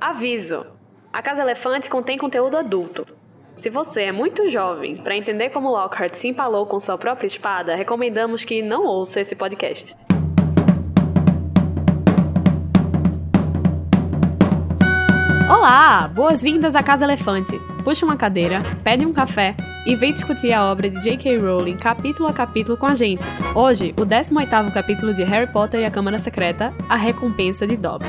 Aviso: a Casa Elefante contém conteúdo adulto. Se você é muito jovem para entender como Lockhart se empalou com sua própria espada, recomendamos que não ouça esse podcast. Olá! Boas-vindas à Casa Elefante. Puxe uma cadeira, pede um café e vem discutir a obra de J.K. Rowling capítulo a capítulo com a gente. Hoje, o 18º capítulo de Harry Potter e a Câmara Secreta, A Recompensa de Dobby.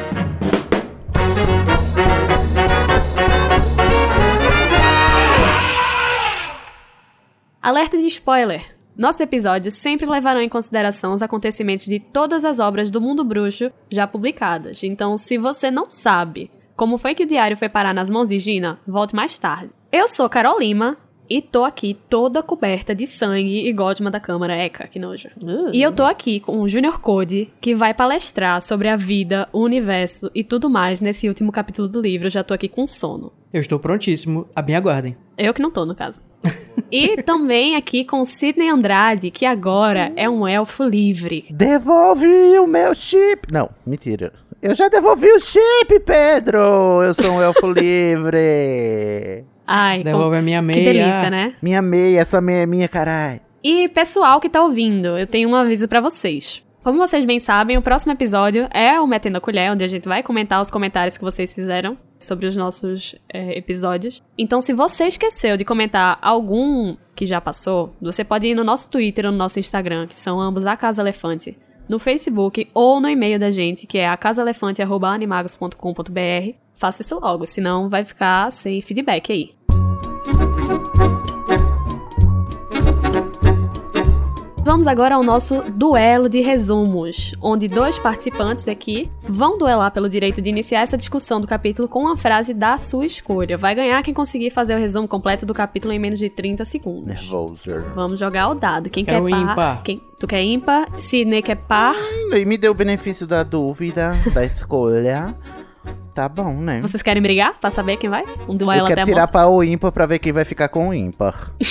Alerta de spoiler! Nossos episódios sempre levarão em consideração os acontecimentos de todas as obras do mundo bruxo já publicadas. Então, se você não sabe como foi que o diário foi parar nas mãos de Gina, volte mais tarde. Eu sou Carol Lima e tô aqui toda coberta de sangue e gosma da câmara. Eca, que nojo. Uh. E eu tô aqui com o Junior Code, que vai palestrar sobre a vida, o universo e tudo mais nesse último capítulo do livro. Eu já tô aqui com sono. Eu estou prontíssimo, a me aguardem. Eu que não tô, no caso. e também aqui com Sidney Andrade, que agora é um elfo livre. Devolve o meu chip. Não, mentira. Eu já devolvi o chip, Pedro! Eu sou um elfo livre! Ai, Devolve a minha que meia. delícia, né? Minha meia, essa meia é minha, carai. E pessoal que tá ouvindo, eu tenho um aviso pra vocês. Como vocês bem sabem, o próximo episódio é o Metendo a Colher, onde a gente vai comentar os comentários que vocês fizeram sobre os nossos é, episódios. Então, se você esqueceu de comentar algum que já passou, você pode ir no nosso Twitter ou no nosso Instagram, que são ambos a Casa Elefante, no Facebook ou no e-mail da gente, que é acasaelefante.animagos.com.br. Faça isso logo, senão vai ficar sem feedback aí. Vamos agora ao nosso duelo de resumos, onde dois participantes aqui vão duelar pelo direito de iniciar essa discussão do capítulo com uma frase da sua escolha. Vai ganhar quem conseguir fazer o resumo completo do capítulo em menos de 30 segundos. Nervoser. Vamos jogar o dado. Quem Quero quer par? ímpar. Quem... Tu quer ímpar? Sidney quer par? E me deu o benefício da dúvida, da escolha. Tá bom, né? Vocês querem brigar pra saber quem vai? Um duelo Eu até quero a tirar pra o ímpar pra ver quem vai ficar com o ímpar.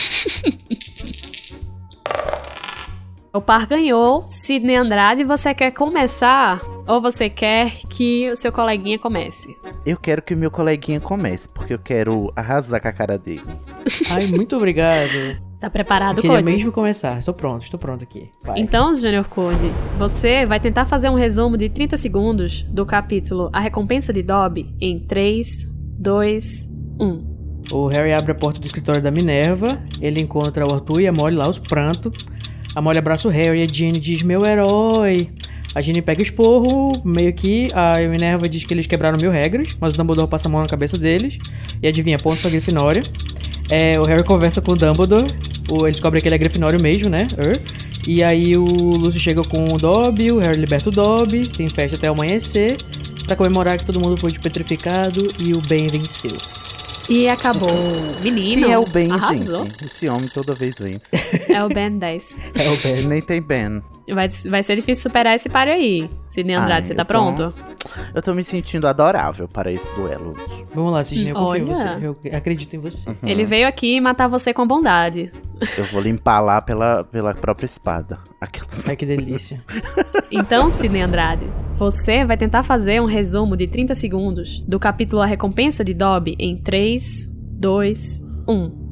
O par ganhou. Sidney Andrade, você quer começar? Ou você quer que o seu coleguinha comece? Eu quero que o meu coleguinha comece, porque eu quero arrasar com a cara dele. Ai, muito obrigado. Tá preparado, Eu queria mesmo começar. Estou pronto, estou pronto aqui. Vai. Então, Junior Code, você vai tentar fazer um resumo de 30 segundos do capítulo A Recompensa de Dobby em 3, 2, 1. O Harry abre a porta do escritório da Minerva. Ele encontra o Arthur e a Molly lá, os prantos. A Molly abraça o Harry e a Ginny diz: Meu herói. A Ginny pega o esporro, meio que a Minerva diz que eles quebraram mil regras, mas o Dumbledore passa a mão na cabeça deles. E adivinha, ponto pra Grifinória. É, o Harry conversa com o Dumbledore. O, ele descobre que ele é Grifinório mesmo, né? Er. E aí o Lúcio chega com o Dobby, o Harry liberta o Dobby, tem festa até amanhecer, pra comemorar que todo mundo foi despetrificado e o bem venceu. E acabou. Menino, Quem é o Ben, arrasou. gente? Esse homem toda vez vence. É o Ben 10. É o Ben. Nem tem Ben. Vai, vai ser difícil superar esse páreo aí. Sidney Andrade, Ai, você tá eu tô- pronto? Eu tô me sentindo adorável para esse duelo. Vamos lá, Cisne, eu confio em Olha. você. Eu acredito em você. Ele veio aqui matar você com bondade. Eu vou limpar lá pela, pela própria espada. Aquelas... Ai, que delícia. Então, Sidney Andrade, você vai tentar fazer um resumo de 30 segundos do capítulo A Recompensa de Dobby em 3, 2, 1.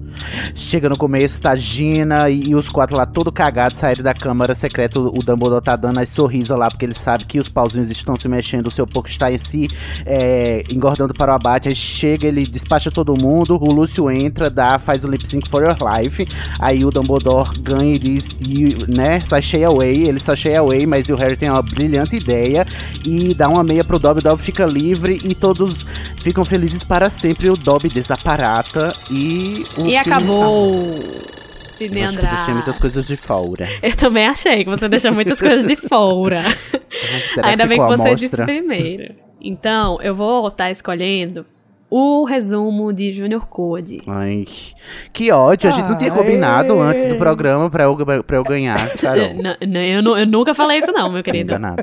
Chega no começo, tá Gina e, e os quatro lá todo cagados saíram da câmara secreta. O, o Dumbledore tá dando as sorrisas lá, porque ele sabe que os pauzinhos estão se mexendo, o seu porco está em si é, engordando para o abate. Aí chega, ele despacha todo mundo, o Lúcio entra, dá, faz o lip sync for your life. Aí o Dumbledore ganha e diz, e, né, sachei away, ele sachei away, mas o Harry tem uma brilhante ideia e dá uma meia pro Dobby, o Dobby fica livre e todos ficam felizes para sempre. O Dobby desaparata e o E acabou! Sidney Eu deixei muitas coisas de fora. Eu também achei que você deixou muitas coisas de fora. Será Ainda bem que você disse primeiro. Então, eu vou estar escolhendo o resumo de Junior Code. Ai, que ódio. A gente não tinha combinado antes do programa pra eu, pra eu ganhar, Carol. N- eu, eu nunca falei isso não, meu querido. Enganado.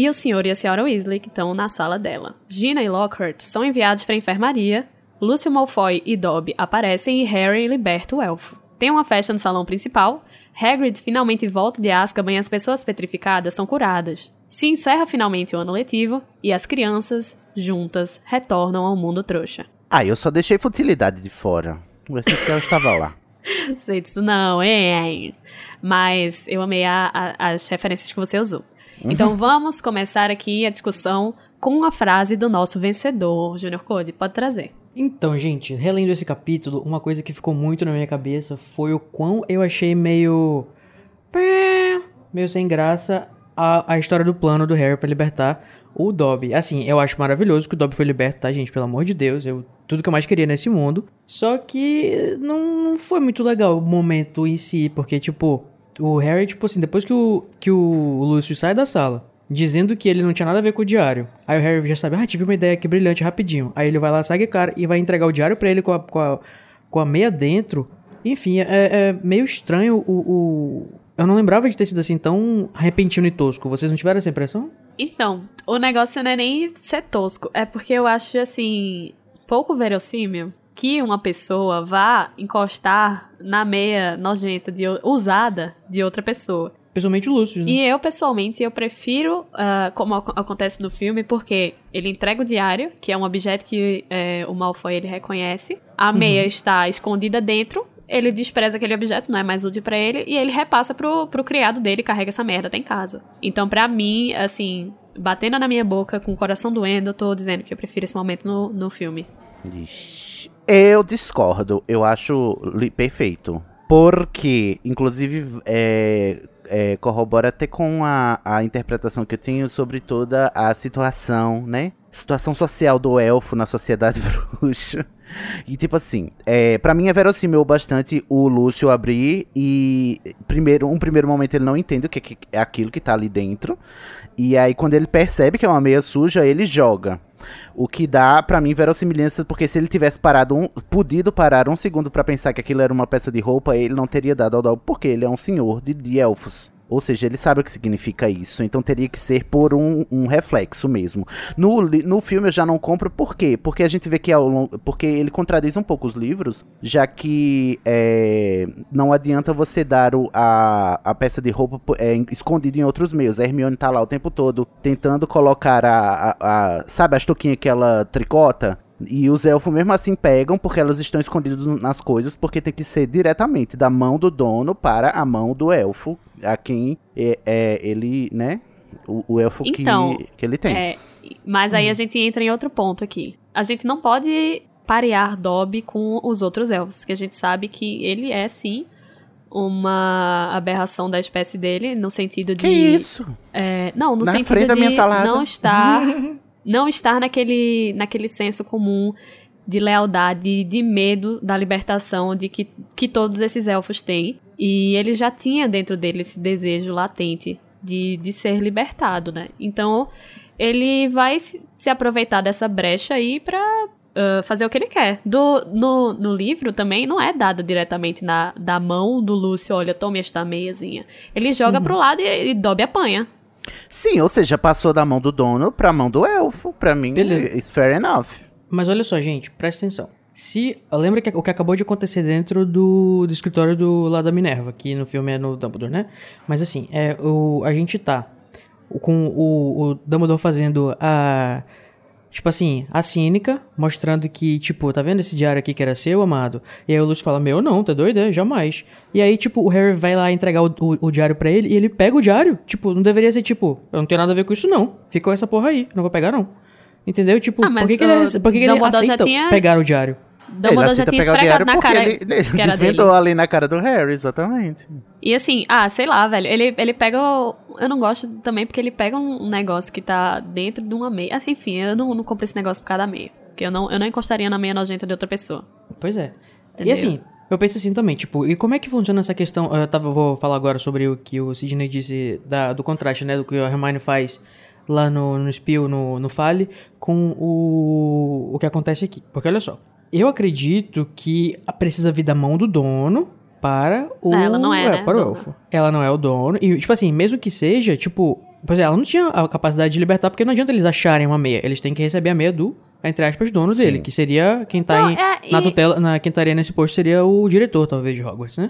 e o Sr. e a Sra. Weasley que estão na sala dela. Gina e Lockhart são enviados para a enfermaria, Lúcio Malfoy e Dobby aparecem e Harry liberta o elfo. Tem uma festa no salão principal, Hagrid finalmente volta de Azkaban e as pessoas petrificadas são curadas. Se encerra finalmente o ano letivo e as crianças, juntas, retornam ao mundo trouxa. Ah, eu só deixei futilidade de fora. O essencial estava lá. Sei disso não, hein? Mas eu amei a, a, as referências que você usou. Então vamos começar aqui a discussão com a frase do nosso vencedor, Junior Code. Pode trazer. Então, gente, relendo esse capítulo, uma coisa que ficou muito na minha cabeça foi o quão eu achei meio. meio sem graça a, a história do plano do Harry pra libertar o Dobby. Assim, eu acho maravilhoso que o Dobby foi liberto, tá, gente? Pelo amor de Deus, eu tudo que eu mais queria nesse mundo. Só que não, não foi muito legal o momento em si, porque, tipo, o Harry, tipo assim, depois que o, que o Lúcio sai da sala, dizendo que ele não tinha nada a ver com o diário. Aí o Harry já sabe, ah, tive uma ideia aqui brilhante, rapidinho. Aí ele vai lá, segue cara e vai entregar o diário pra ele com a, com a, com a meia dentro. Enfim, é, é meio estranho o, o... Eu não lembrava de ter sido assim tão repentino e tosco. Vocês não tiveram essa impressão? Então, o negócio não é nem ser tosco, é porque eu acho, assim, pouco verossímil que uma pessoa vá encostar na meia nojenta, de, usada de outra pessoa. Pessoalmente o Lúcio, né? E eu, pessoalmente, eu prefiro, uh, como ac acontece no filme, porque ele entrega o diário, que é um objeto que é, o Malfoy ele reconhece. A meia uhum. está escondida dentro. Ele despreza aquele objeto, não é mais útil para ele, e ele repassa pro, pro criado dele, carrega essa merda até em casa. Então, para mim, assim, batendo na minha boca, com o coração doendo, eu tô dizendo que eu prefiro esse momento no, no filme. Ixi. Eu discordo. Eu acho perfeito. Porque, inclusive, é, é, corrobora até com a, a interpretação que eu tenho sobre toda a situação, né? Situação social do elfo na sociedade bruxa. E tipo assim, é, para mim é verossímil bastante o Lúcio abrir e primeiro, um primeiro momento ele não entende o que, que é aquilo que tá ali dentro. E aí quando ele percebe que é uma meia suja, ele joga. O que dá para mim verossimilhança, porque se ele tivesse parado um, podido parar um segundo para pensar que aquilo era uma peça de roupa, ele não teria dado ao Dalbo, porque ele é um senhor de, de elfos. Ou seja, ele sabe o que significa isso. Então teria que ser por um, um reflexo mesmo. No, no filme eu já não compro por quê? Porque a gente vê que porque ele contradiz um pouco os livros, já que é, não adianta você dar o, a, a peça de roupa é, escondida em outros meios. A Hermione tá lá o tempo todo tentando colocar a, a, a sabe as touquinhas que ela tricota? E os elfos mesmo assim pegam porque elas estão escondidas nas coisas, porque tem que ser diretamente da mão do dono para a mão do elfo, a quem é, é ele, né? O, o elfo então, que, que ele tem. É, mas aí hum. a gente entra em outro ponto aqui. A gente não pode parear Dobby com os outros elfos, que a gente sabe que ele é sim uma aberração da espécie dele, no sentido de. Que isso? É, não, no Na sentido de não estar não estar naquele, naquele senso comum de lealdade, de medo da libertação de que, que todos esses elfos têm. E ele já tinha dentro dele esse desejo latente de, de ser libertado, né? Então ele vai se, aproveitar dessa brecha aí pra uh, fazer o que ele quer. Do, no, no livro também não é dada diretamente na, da mão do Lúcio, olha, tome esta meiazinha. Ele joga uhum. pro lado e, e Dobby apanha. Sim, ou seja, passou da mão do dono pra mão do elfo. Pra mim, Beleza. it's fair enough. Mas olha só, gente, presta atenção. Se. Lembra que o que acabou de acontecer dentro do, do escritório do lado da Minerva, que no filme é no Dumbledore, né? Mas assim, é, o, a gente tá com o, o Dumbledore fazendo a Tipo assim, a cínica, mostrando que, tipo, tá vendo esse diário aqui que era seu, amado? E aí o Lúcio fala, meu, não, tá doido? É, jamais. E aí, tipo, o Harry vai lá entregar o, o, o diário para ele e ele pega o diário. Tipo, não deveria ser, tipo, eu não tenho nada a ver com isso, não. Ficou essa porra aí, não vou pegar, não. Entendeu? Tipo, ah, por que, que ele, por que, que ele aceita tinha... pegar o diário? Dumbledore já tinha esfregado na cara. Ele, ele desvendou dele. ali na cara do Harry, exatamente. E assim, ah, sei lá, velho. Ele, ele pega. Eu não gosto também porque ele pega um negócio que tá dentro de uma meia. Assim, enfim, eu não, não comprei esse negócio por causa da meia. Porque eu não, eu não encostaria na meia nojenta de outra pessoa. Pois é. Entendeu? E assim, eu penso assim também, tipo, e como é que funciona essa questão? Eu tava, vou falar agora sobre o que o Sidney disse da, do contraste, né? Do que o Hermione faz lá no, no Spiel, no, no Fale, com o, o que acontece aqui. Porque olha só, eu acredito que precisa vir da mão do dono para o. Não, ela não é, né, para o elfo. Ela não é o dono. E, tipo assim, mesmo que seja, tipo. Pois é, ela não tinha a capacidade de libertar, porque não adianta eles acharem uma meia. Eles têm que receber a meia do, entre aspas, dono dele, que seria quem tá Não, em- é, na e- tutela, na, quem estaria nesse posto seria o diretor, talvez, de Hogwarts, né?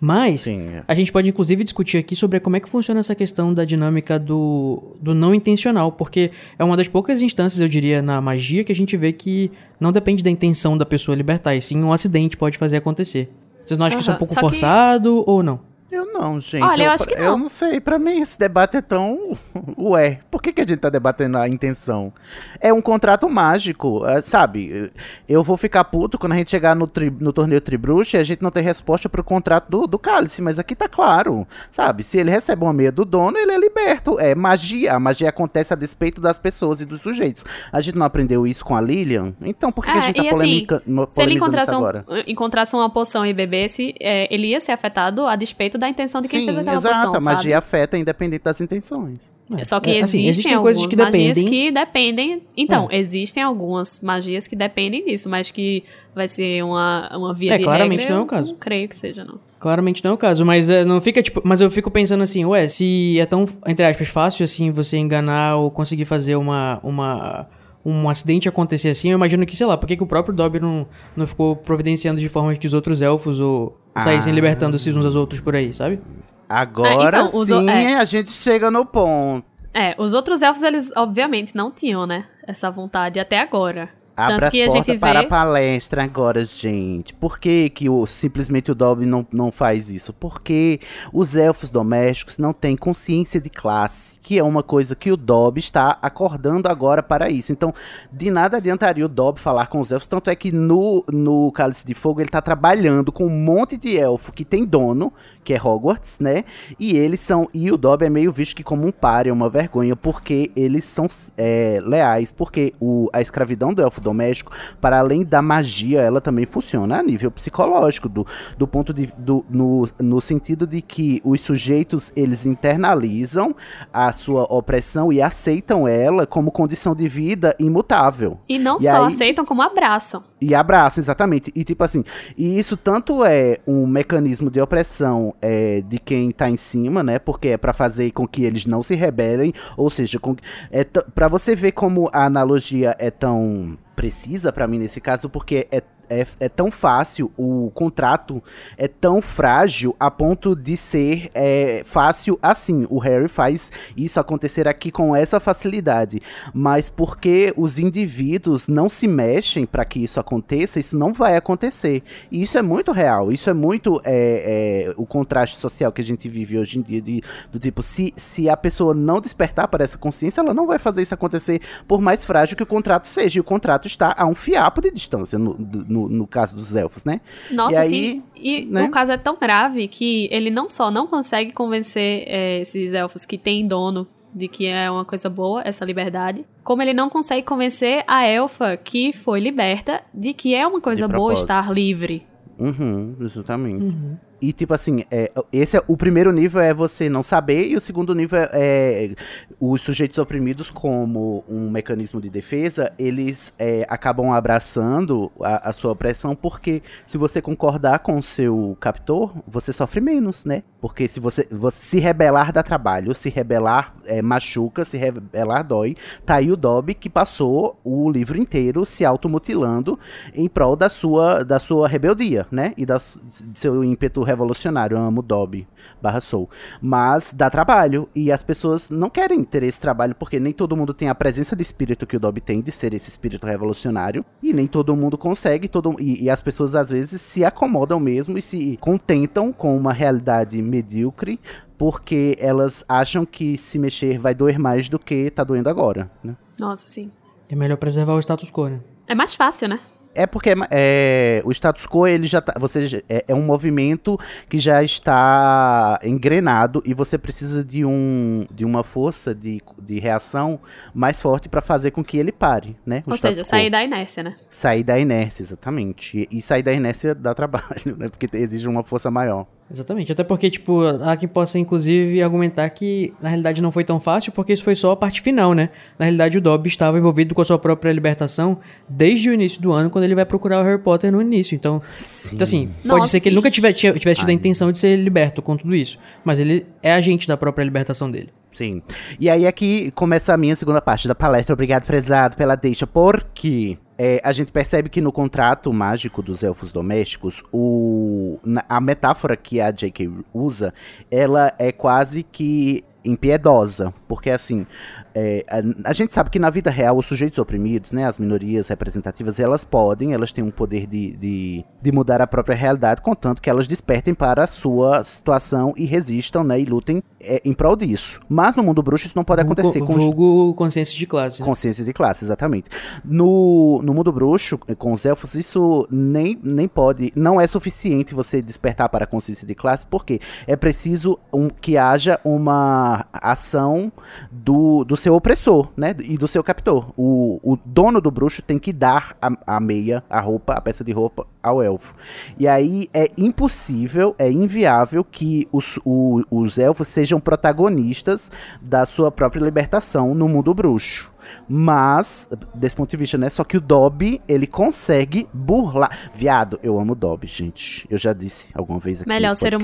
Mas, Sim, é. a gente pode inclusive discutir aqui sobre como é que funciona essa questão da dinâmica do, do não intencional, porque é uma das poucas instâncias, eu diria, na magia que a gente vê que não depende da intenção da pessoa libertar, e sim um acidente pode fazer acontecer. Vocês não acham que isso é um pouco só que- forçado ou não? Eu não, gente. Olha, eu acho que Eu não. não sei. Pra mim, esse debate é tão. Ué, por que, que a gente tá debatendo a intenção? É um contrato mágico, é, sabe? Eu vou ficar puto quando a gente chegar no, tri- no torneio Tribruxa e a gente não ter resposta pro contrato do, do cálice, mas aqui tá claro, sabe? Se ele recebe uma meia do dono, ele é liberto. É magia. A magia acontece a despeito das pessoas e dos sujeitos. A gente não aprendeu isso com a Lilian? Então por que, que a É, gente tá e assim, Se ele encontrasse, um- encontrasse uma poção e bebesse, é, ele ia ser afetado a despeito da intenção de quem Sim, fez aquela exato. poção, a magia sabe? afeta independente das intenções. Só que É, assim, existem, existem algumas coisas que magias dependem- que dependem. Então, É. existem algumas magias que dependem disso, mas que vai ser uma, uma via É, de claramente regra, não é o caso. Não creio que seja, não. Claramente não é o caso, mas é, não fica tipo, mas eu fico pensando assim, ué, se é tão entre aspas fácil assim você enganar ou conseguir fazer uma uma um acidente acontecer assim, eu imagino que, sei lá, por que, que o próprio Dobby não, não ficou providenciando de forma que os outros elfos ou saíssem Ah. libertando-se uns aos outros por aí, sabe? Agora então, os sim o- é. a gente chega no ponto. É, os outros elfos, eles obviamente não tinham, né? Essa vontade até agora. Abra Tanto as que a portas gente para a vê. palestra agora, gente. Por que, que o, simplesmente o Dobby não, não faz isso? Porque os elfos domésticos não têm consciência de classe, que é uma coisa que o Dobby está acordando agora para isso. Então, de nada adiantaria o Dobby falar com os elfos, tanto é que no, no Cálice de Fogo ele está trabalhando com um monte de elfo que tem dono, que é Hogwarts, né? E eles são. E o Dobby é meio visto que como um páreo, uma vergonha, porque eles são é, leais, porque o, a escravidão do elfo doméstico, para além da magia, ela também funciona a nível psicológico, do, do ponto de. Do, no, no sentido de que os sujeitos eles internalizam a sua opressão e aceitam ela como condição de vida imutável. E não E só aí- aceitam, como abraçam. E abraço, exatamente. E tipo assim, e isso tanto é um mecanismo de opressão é, de quem tá em cima, né? Porque é pra fazer com que eles não se rebelem, ou seja, com, é pra você ver como a analogia é tão precisa pra mim nesse caso, porque é é, é tão fácil, o contrato é tão frágil a ponto de ser é, fácil assim. O Harry faz isso acontecer aqui com essa facilidade. Mas porque os indivíduos não se mexem para que isso aconteça, isso não vai acontecer. E isso é muito real. Isso é muito é, é, o contraste social que a gente vive hoje em dia. De, do tipo, se, se a pessoa não despertar para essa consciência, ela não vai fazer isso acontecer, por mais frágil que o contrato seja. E o contrato está a um fiapo de distância, no, no, no caso dos elfos, né? Nossa, E aí, sim. E né? o caso é tão grave que ele não só não consegue convencer é, esses elfos que têm dono de que é uma coisa boa essa liberdade, como ele não consegue convencer a elfa que foi liberta de que é uma coisa boa estar livre. Uhum, exatamente. E tipo assim, é, esse é o primeiro nível é você não saber e o segundo nível é, é os sujeitos oprimidos como um mecanismo de defesa, eles é, acabam abraçando a, a sua opressão porque se você concordar com o seu captor, você sofre menos, né? Porque se você, você se rebelar dá trabalho, se rebelar é, machuca, se rebelar dói. Tá aí o Dobby que passou o livro inteiro se automutilando em prol da sua, da sua rebeldia, né? E da, de seu ímpeto revolucionário. Eu amo Dobby barra Soul. Mas dá trabalho. E as pessoas não querem ter esse trabalho porque nem todo mundo tem a presença de espírito que o Dobby tem, de ser esse espírito revolucionário. E nem todo mundo consegue. Todo, e, e as pessoas às vezes se acomodam mesmo e se contentam com uma realidade medíocre. Porque elas acham que se mexer vai doer mais do que tá doendo agora, né? Nossa, sim. É melhor preservar o status quo, né? É mais fácil, né? É porque é, o status quo ele já tá, você é, é um movimento que já está engrenado e você precisa de um de uma força de, de reação mais forte para fazer com que ele pare, né? Ou seja, quo. sair da inércia, né? sair da inércia, exatamente. E, e sair da inércia dá trabalho, né? Porque exige uma força maior. Exatamente. Até porque, tipo, há quem possa, inclusive, argumentar que na realidade não foi tão fácil, porque isso foi só a parte final, né? Na realidade, o Dobby estava envolvido com a sua própria libertação desde o início do ano, quando ele vai procurar o Harry Potter no início. Então, Sim. então assim, pode Nossa. ser que ele nunca tivesse, tivesse tido a intenção de ser liberto com tudo isso. Mas ele é agente da própria libertação dele. Sim. E aí aqui começa a minha segunda parte da palestra. Obrigado, prezado, pela deixa. Porque é, a gente percebe que no contrato mágico dos elfos domésticos, o, a metáfora que a J.K. usa, ela é quase que impiedosa. Porque assim, é, a, a gente sabe que na vida real os sujeitos oprimidos, né, as minorias representativas, elas podem, elas têm um poder de, de, de mudar a própria realidade, contanto que elas despertem para a sua situação e resistam, né, e lutem é, em prol disso. Mas no mundo bruxo isso não pode acontecer com vulgo consciência de classe. né? Consciência de classe, exatamente. No, no mundo bruxo, com os elfos, isso nem, nem pode. Não é suficiente você despertar para a consciência de classe, porque é preciso um, que haja uma ação do, do seu opressor, né? E do seu captor. O, o dono do bruxo tem que dar a, a meia, a roupa, a peça de roupa ao elfo. E aí é impossível, é inviável que os, o- os elfos sejam protagonistas da sua própria libertação no mundo bruxo. Mas, desse ponto de vista, né? Só que o Dobby, ele consegue burlar. Viado, eu amo o Dobby, gente. Eu já disse alguma vez aqui Melhor ser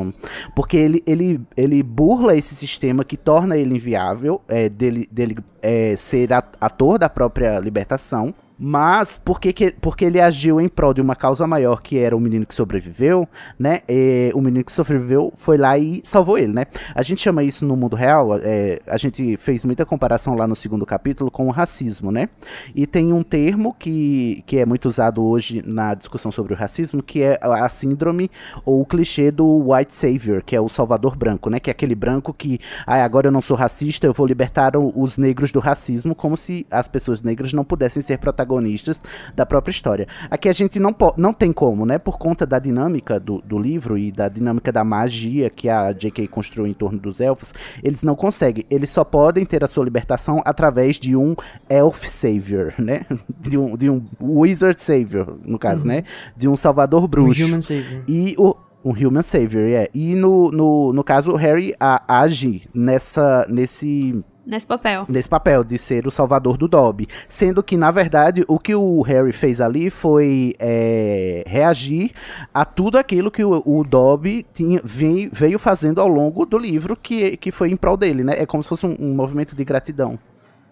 amo. Porque ele, ele, ele burla esse sistema que torna ele inviável, é, dele, dele é, ser ator da própria libertação. Mas porque, que, porque ele agiu em prol de uma causa maior, que era o menino que sobreviveu, né? é, o menino que sobreviveu foi lá e salvou ele, né? A gente chama isso no mundo real, é, a gente fez muita comparação lá no segundo capítulo com o racismo, né? E tem um termo que, que é muito usado hoje na discussão sobre o racismo, que é a síndrome ou o clichê do white savior, que é o salvador branco, né? Que é aquele branco que, ah, agora eu não sou racista, eu vou libertar os negros do racismo, como se as pessoas negras não pudessem ser protagonistas da própria história. Aqui a gente não, não tem como, né? Por conta da dinâmica do, do livro e da dinâmica da magia que a J.K. construiu em torno dos elfos, eles não conseguem. Eles só podem ter a sua libertação através de um elf savior, né? De um, de um wizard savior, no caso, né? De um salvador Um bruxo. human savior. E o. Um human savior, é. E no, no, no caso, o Harry a- age nessa, nesse, Nesse papel. nesse papel de ser o salvador do Dobby. Sendo que, na verdade, o que o Harry fez ali foi é, reagir a tudo aquilo que o, o Dobby tinha, veio, veio fazendo ao longo do livro, que, que foi em prol dele, né? É como se fosse um, um movimento de gratidão.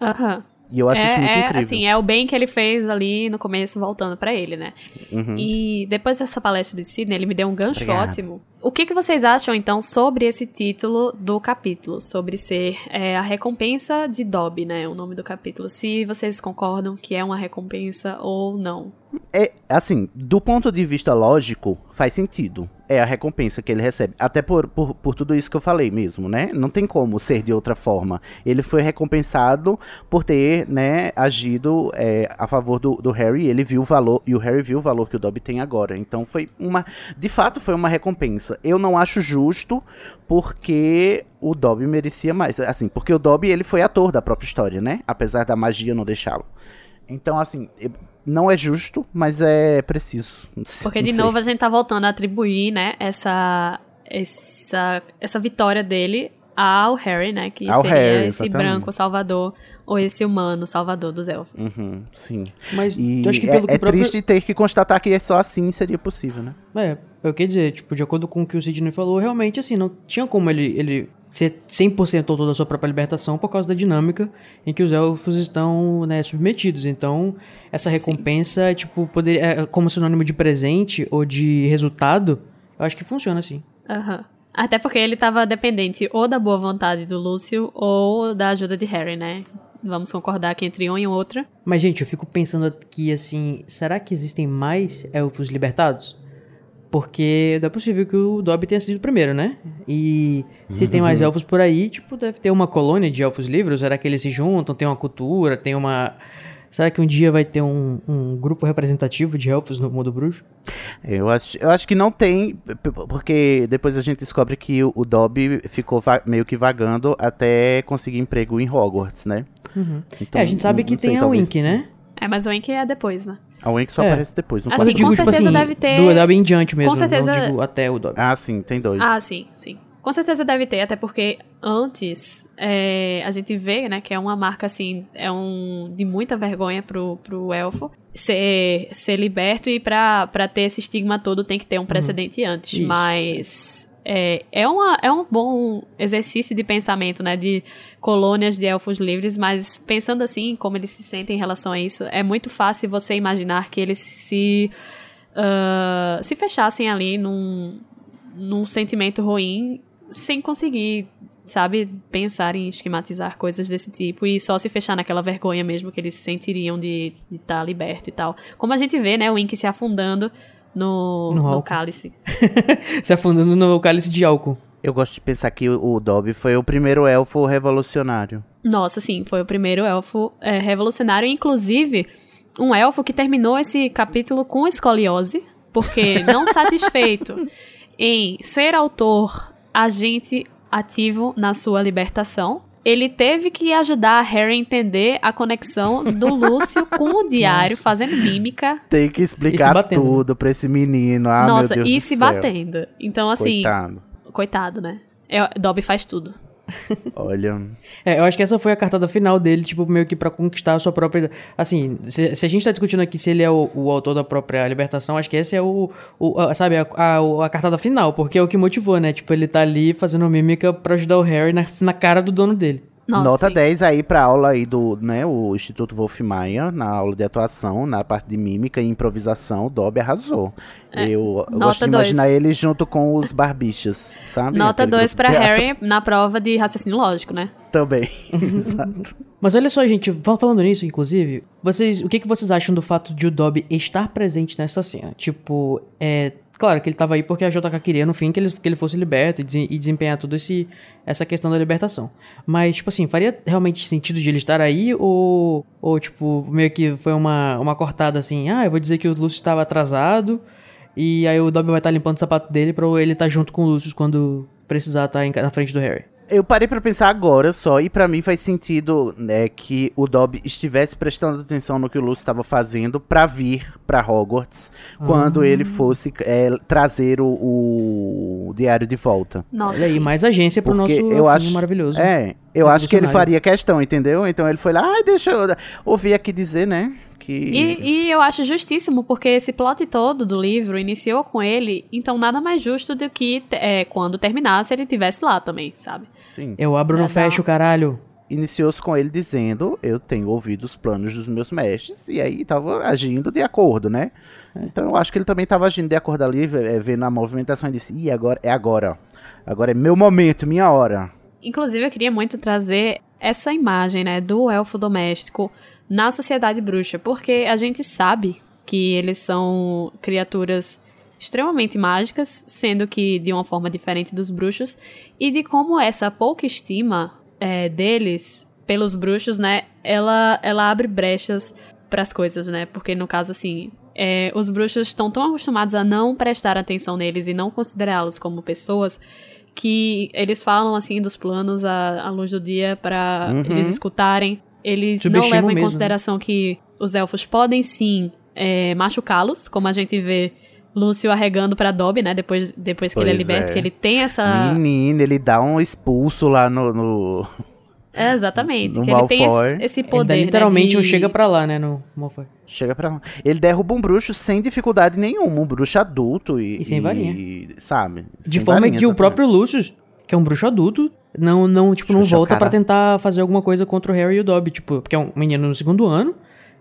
Aham. E eu acho é, isso muito é, incrível. assim, é o bem que ele fez ali no começo, voltando pra ele, né? Uhum. E depois dessa palestra de Sidney, ele me deu um gancho Obrigado. ótimo. O que, que vocês acham, então, sobre esse título do capítulo? Sobre ser é, a recompensa de Dobby, né? O nome do capítulo. Se vocês concordam que é uma recompensa ou não. É, assim, do ponto de vista lógico, faz sentido. É a recompensa que ele recebe. Até por, por, por tudo isso que eu falei mesmo, né? Não tem como ser de outra forma. Ele foi recompensado por ter, né, agido é, a favor do, do Harry. Ele viu o valor, e o Harry viu o valor que o Dobby tem agora. Então foi uma. De fato, foi uma recompensa. Eu não acho justo, porque o Dobby merecia mais. Assim, porque o Dobby ele foi ator da própria história, né? Apesar da magia não deixá-lo. Então, assim, não é justo, mas é preciso. Porque, de novo, a gente tá voltando a atribuir, né, essa, essa, essa vitória dele ao Harry, né? Que Ao seria Harry, esse exatamente. branco salvador, ou esse humano salvador dos elfos. Uhum, sim. Mas E eu acho que é, pelo que é próprio... triste ter que constatar que é só assim seria possível, né? É, eu quero dizer, tipo, de acordo com o que o Sidney falou, realmente, assim, não tinha como ele, ele ser 100% autor da sua própria libertação por causa da dinâmica em que os elfos estão, né, submetidos. Então, essa Sim. recompensa, tipo, poderia, é, como sinônimo de presente ou de resultado, eu acho que funciona assim. Aham. Até porque ele tava dependente ou da boa vontade do Lúcio ou da ajuda de Harry, né? Vamos concordar que entre um e outra. Mas, gente, eu fico pensando aqui, assim, será que existem mais elfos libertados? Porque não é possível que o Dobby tenha sido o primeiro, né? E se tem mais elfos por aí, tipo, deve ter uma colônia de elfos livres. Será que eles se juntam, tem uma cultura, tem uma... Será que um dia vai ter um, um grupo representativo de elfos no mundo bruxo? Eu acho, eu acho que não tem, porque depois a gente descobre que o, o Dobby ficou meio que vagando até conseguir emprego em Hogwarts, né? Então, é, a gente sabe não- que não sei, tem a talvez- Wink, né? É, mas o Enki é depois, né? A Wink só É. aparece depois. No Assim, digo, com tipo certeza assim, deve ter- do Dobby em diante mesmo, certeza- não digo até o Dobby. Ah, sim, tem dois. Ah, sim, sim. Com certeza deve ter, até porque antes é, a gente vê, né, que é uma marca assim, é um de muita vergonha pro, pro elfo ser, ser liberto e pra, pra ter esse estigma todo tem que ter um precedente antes. Isso. Mas é, é, uma, é um bom exercício de pensamento, né, de colônias de elfos livres, mas pensando assim, como eles se sentem em relação a isso, é muito fácil você imaginar que eles se. ah, se fechassem ali num, num sentimento ruim sem conseguir, sabe, pensar em esquematizar coisas desse tipo e só se fechar naquela vergonha mesmo que eles sentiriam de estar liberto e tal. Como a gente vê, né, o Ink se afundando no, No no, cálice. Se afundando no cálice de álcool. Eu gosto de pensar que o o Dobby foi o primeiro elfo revolucionário. Nossa, sim, foi o primeiro elfo é, revolucionário, inclusive um elfo que terminou esse capítulo com escoliose, porque não satisfeito em ser autor agente ativo na sua libertação, ele teve que ajudar a Harry a entender a conexão do Lúcio com o diário, fazendo mímica. Tem que explicar batendo. tudo pra esse menino. Ah, Nossa, meu Deus e do se céu. batendo. Então, assim, Coitado. coitado, né? É, Dobby faz tudo. Olha. É, eu acho que essa foi a cartada final dele, tipo, meio que pra conquistar a sua própria. Assim, se, se a gente tá discutindo aqui se ele é o, o autor da própria libertação, acho que esse é o. o- a- sabe, a, a, a cartada final, porque é o que motivou, né? Tipo, ele tá ali fazendo mímica pra ajudar o Harry na, na cara do dono dele. Nossa, Nota sim. 10 aí pra aula aí do, né, o Instituto Wolf Maia, na aula de atuação, na parte de mímica e improvisação, o Dobby arrasou. eu eu É, nota gosto de dois. imaginar ele junto com os barbichas, sabe? Nota Aquele 2 grupo pra Harry na prova de raciocínio lógico, né? Também. Exato. Mas olha só, gente, fal- falando nisso, inclusive, vocês, o que, que vocês acham do fato de o Dobby estar presente nessa cena? Tipo, é. Claro que ele tava aí porque a JK queria, no fim, que ele, que ele fosse liberto e, desempenhar toda essa questão da libertação. Mas, tipo assim, faria realmente sentido de ele estar aí? Ou, ou tipo, meio que foi uma, uma cortada assim, ah, eu vou dizer que o Lúcio estava atrasado e aí o Dobby vai estar limpando o sapato dele pra ele estar junto com o Lúcio quando precisar estar ca- na frente do Harry. Eu parei pra pensar agora só, e pra mim faz sentido né, que o Dobby estivesse prestando atenção no que o Lúcio estava fazendo pra vir pra Hogwarts quando Ah. ele fosse é, trazer o, o diário de volta. Nossa, Olha aí, mais agência pro Porque nosso eu acho, maravilhoso. É, eu acho que ele faria questão, entendeu? Então ele foi lá, ah, deixa eu ouvir aqui dizer, né? Que. E, e eu acho justíssimo, porque esse plot todo do livro iniciou com ele, então nada mais justo do que é, quando terminasse ele tivesse lá também, sabe? Sim. Eu abro, não fecho, caralho. Iniciou-se com ele dizendo: Eu tenho ouvido os planos dos meus mestres, e aí tava agindo de acordo, né? Então eu acho que ele também tava agindo de acordo ali, eh, vendo a movimentação e disse: Ih, agora é agora. Agora é meu momento, minha hora. Inclusive, eu queria muito trazer essa imagem, né, do elfo doméstico na sociedade bruxa, porque a gente sabe que eles são criaturas extremamente mágicas, sendo que de uma forma diferente dos bruxos, e de como essa pouca estima é, deles pelos bruxos, né, ela, ela abre brechas para as coisas, né, porque no caso, assim, é, os bruxos estão tão acostumados a não prestar atenção neles e não considerá-los como pessoas que eles falam assim dos planos à, à luz do dia para Uhum. eles escutarem. Eles não levam em mesmo, né? consideração que os elfos podem sim é, machucá-los, como a gente vê Lúcio arregando pra Dobby, né? Depois, depois que ele é Pois liberto, é. que ele tem essa. Menino, ele dá um expulso lá no. no- É, exatamente. No que ele tem Malfoy. esse, Ele poder. dá né, literalmente de- um chega pra lá, né, no Malfoy. Chega pra lá. Ele derruba um bruxo sem dificuldade nenhuma, um bruxo adulto e. E sem varinha. e- sabe? De forma varinha, que o exatamente. próprio Lucius, que é um bruxo adulto, não, não, tipo, não Xuxa, volta pra tentar fazer alguma coisa contra o Harry e o Dobby, tipo, porque é um menino no segundo ano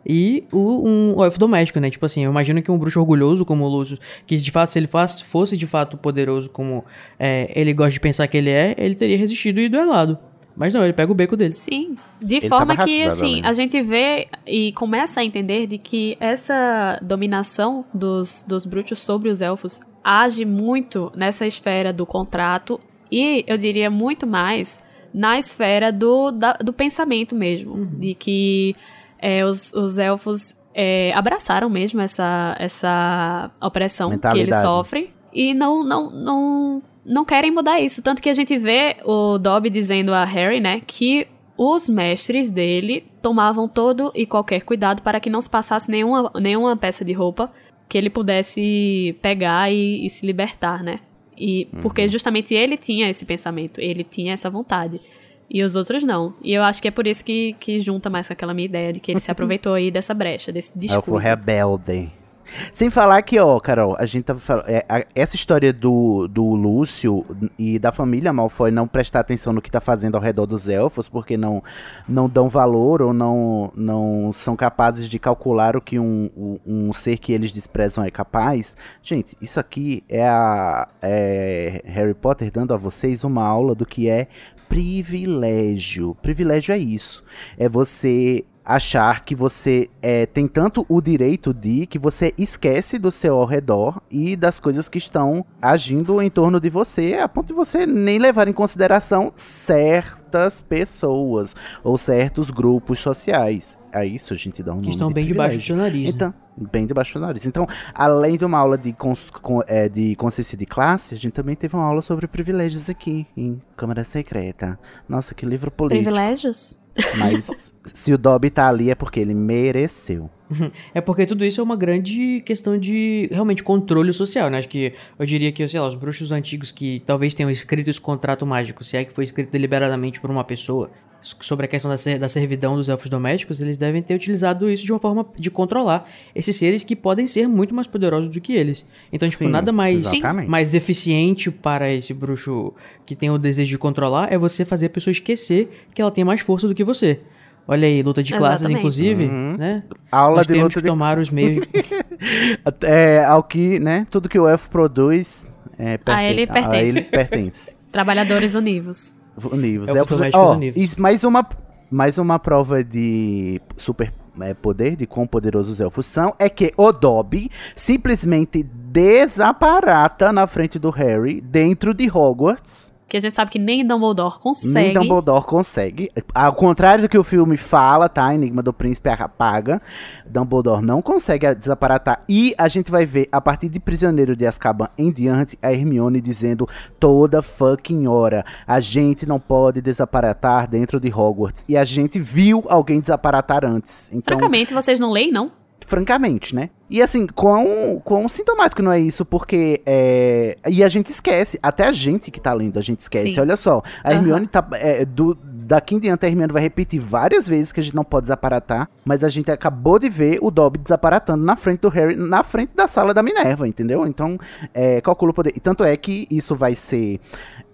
e o, um elfo doméstico, né? Tipo assim, eu imagino que um bruxo orgulhoso como o Lucius, que de fato, se ele fosse, fosse de fato poderoso como é, ele gosta de pensar que ele é, ele teria resistido e duelado. Mas não, ele pega o beco dele. Sim, de Ele forma que, assim, ali. a gente vê e começa a entender de que essa dominação dos, dos bruxos sobre os elfos age muito nessa esfera do contrato e, eu diria, muito mais na esfera do, da- do pensamento mesmo. De que é, os, os elfos é, abraçaram mesmo essa, essa opressão que eles sofrem e não, não, não, não querem mudar isso. Tanto que a gente vê o Dobby dizendo a Harry, né, que os mestres dele tomavam todo e qualquer cuidado para que não se passasse nenhuma, nenhuma peça de roupa que ele pudesse pegar e, e se libertar, né? E porque justamente ele tinha esse pensamento, ele tinha essa vontade. E os outros não. E eu acho que é por isso que, que junta mais com aquela minha ideia de que ele se aproveitou aí dessa brecha, desse Elfo desculpa. rebelde. Sem falar que, ó, Carol, a gente tava falando. é, a- essa história do, do Lúcio e da família Malfoy não prestar atenção no que tá fazendo ao redor dos elfos, porque não, não dão valor ou não, não são capazes de calcular o que um, um, um ser que eles desprezam é capaz. Gente, isso aqui é, a, é Harry Potter dando a vocês uma aula do que é privilégio. Privilégio é isso. É você achar que você é, tem tanto o direito de que você esquece do seu ao redor e das coisas que estão agindo em torno de você, a ponto de você nem levar em consideração certas pessoas ou certos grupos sociais. É isso, gente, dá um Que nome estão de bem debaixo do privilégio. seu nariz. né? Então, bem debaixo do nariz. Então, além de uma aula de, cons, com, é, de consciência de classe, a gente também teve uma aula sobre privilégios aqui, em Câmara Secreta. Nossa, que livro político. Privilégios? Mas se o Dobby tá ali é porque ele mereceu. É porque tudo isso é uma grande questão de realmente controle social, né? Acho que eu diria que, sei lá, os bruxos antigos que talvez tenham escrito esse contrato mágico, se é que foi escrito deliberadamente por uma pessoa, sobre a questão da, ser- da servidão dos elfos domésticos, eles devem ter utilizado isso de uma forma de controlar esses seres que podem ser muito mais poderosos do que eles. Então, tipo, Sim, nada mais, exatamente. mais eficiente para esse bruxo que tem o desejo de controlar é você fazer a pessoa esquecer que ela tem mais força do que você. Olha aí, luta de classes, Exatamente. inclusive, Uhum. né? Aula Nós de luta que de tomar os meios. É, ao que, né? Tudo que o elfo produz é, A ele pertence. A ele pertence. Trabalhadores univos. Univos. Elfos Elfos, domésticos ó, univos. isso- mais uma, mais uma prova de super é, poder, de quão poderosos os elfos são, é que o Dobby simplesmente desaparata na frente do Harry, dentro de Hogwarts. Que a gente sabe que nem Dumbledore consegue. Nem Dumbledore consegue. Ao contrário do que o filme fala, tá? Enigma do Príncipe apaga. Dumbledore não consegue desaparatar. E a gente vai ver, a partir de Prisioneiro de Azkaban em diante, a Hermione dizendo toda fucking hora: a gente não pode desaparatar dentro de Hogwarts. E a gente viu alguém desaparatar antes. Então, Francamente, vocês não leem, não? Francamente, né? E assim, quão, quão sintomático não é isso, porque é, e a gente esquece, até a gente que tá lendo, a gente esquece. Sim. Olha só, a Aham. Hermione tá é, do daqui em diante a Hermione vai repetir várias vezes que a gente não pode desaparatar, mas a gente acabou de ver o Dobby desaparatando na frente do Harry, na frente da sala da Minerva, entendeu? Então, é, calcula o poder. E tanto é que isso vai ser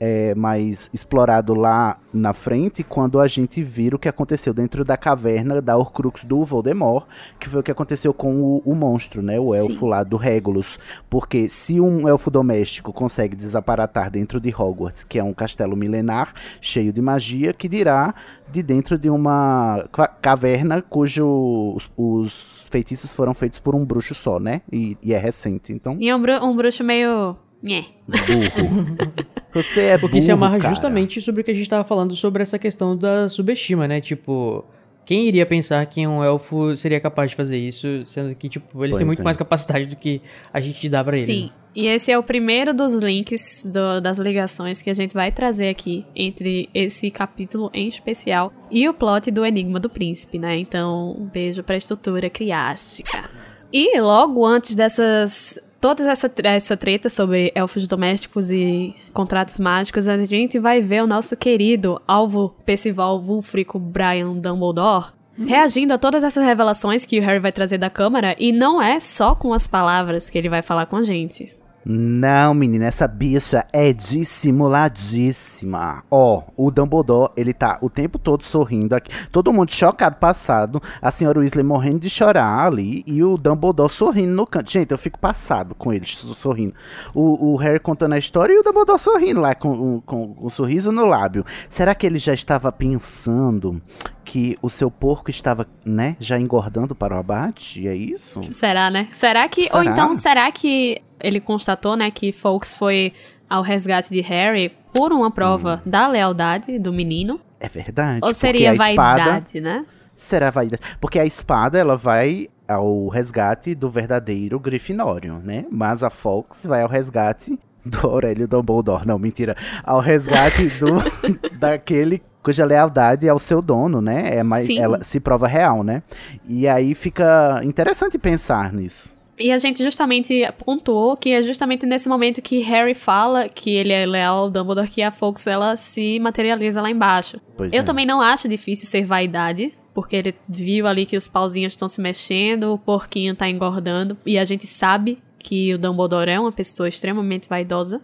é, mais explorado lá na frente quando a gente vir o que aconteceu dentro da caverna da Horcrux do Voldemort, que foi o que aconteceu com o, o monstro, né? O Sim. elfo lá do Regulus. Porque se um elfo doméstico consegue desaparatar dentro de Hogwarts, que é um castelo milenar cheio de magia, que dirá de dentro de uma ca- caverna cujo os, os feitiços foram feitos por um bruxo só, né? E, e é recente, então E é um, bru- um bruxo meio. Nhé. burro. Você é burro, Porque se amarra cara. justamente sobre o que a gente tava falando sobre essa questão da subestima, né? Tipo, quem iria pensar que um elfo seria capaz de fazer isso, sendo que, tipo, eles Pois têm muito é. mais capacidade do que a gente dá pra Sim. ele. E esse é o primeiro dos links do- das ligações que a gente vai trazer aqui entre esse capítulo em especial e o plot do Enigma do Príncipe, né? Então, um beijo pra estrutura criástica. E logo antes dessas. Toda essa, essa treta sobre elfos domésticos e contratos mágicos, a gente vai ver o nosso querido alvo Percival Wulfrico Brian Dumbledore reagindo a todas essas revelações que o Harry vai trazer da Câmara, e não é só com as palavras que ele vai falar com a gente. Não, menina, essa bicha é dissimuladíssima. Ó, o Dumbledore, ele tá o tempo todo sorrindo aqui. Todo mundo chocado, passado. A senhora Weasley morrendo de chorar ali. E o Dumbledore sorrindo no canto. Gente, eu fico passado com ele so- sorrindo. O, o Harry contando a história e o Dumbledore sorrindo lá com, com, com um sorriso no lábio. Será que ele já estava pensando que o seu porco estava, né, já engordando para o abate? É isso? Será, né? Será que. Ou Será? então, será que ele constatou, né, que Fawkes foi ao resgate de Harry por uma prova da lealdade do menino? É verdade. Ou seria a espada- vaidade, né? Será vaidade? Porque a espada, ela vai ao resgate do verdadeiro Grifinório, né? Mas a Fox vai ao resgate do Aurélio Dumbledore. Não, mentira. Ao resgate do daquele cuja lealdade ao seu dono, né? É mais, Sim. ela se prova real, né? E aí fica interessante pensar nisso. E a gente justamente pontuou que é justamente nesse momento que Harry fala que ele é leal ao Dumbledore que a Fox ela se materializa lá embaixo. Pois Eu é. também não acho difícil ser vaidade, porque ele viu ali que os pauzinhos estão se mexendo, o porquinho tá engordando, e a gente sabe que o Dumbledore é uma pessoa extremamente vaidosa.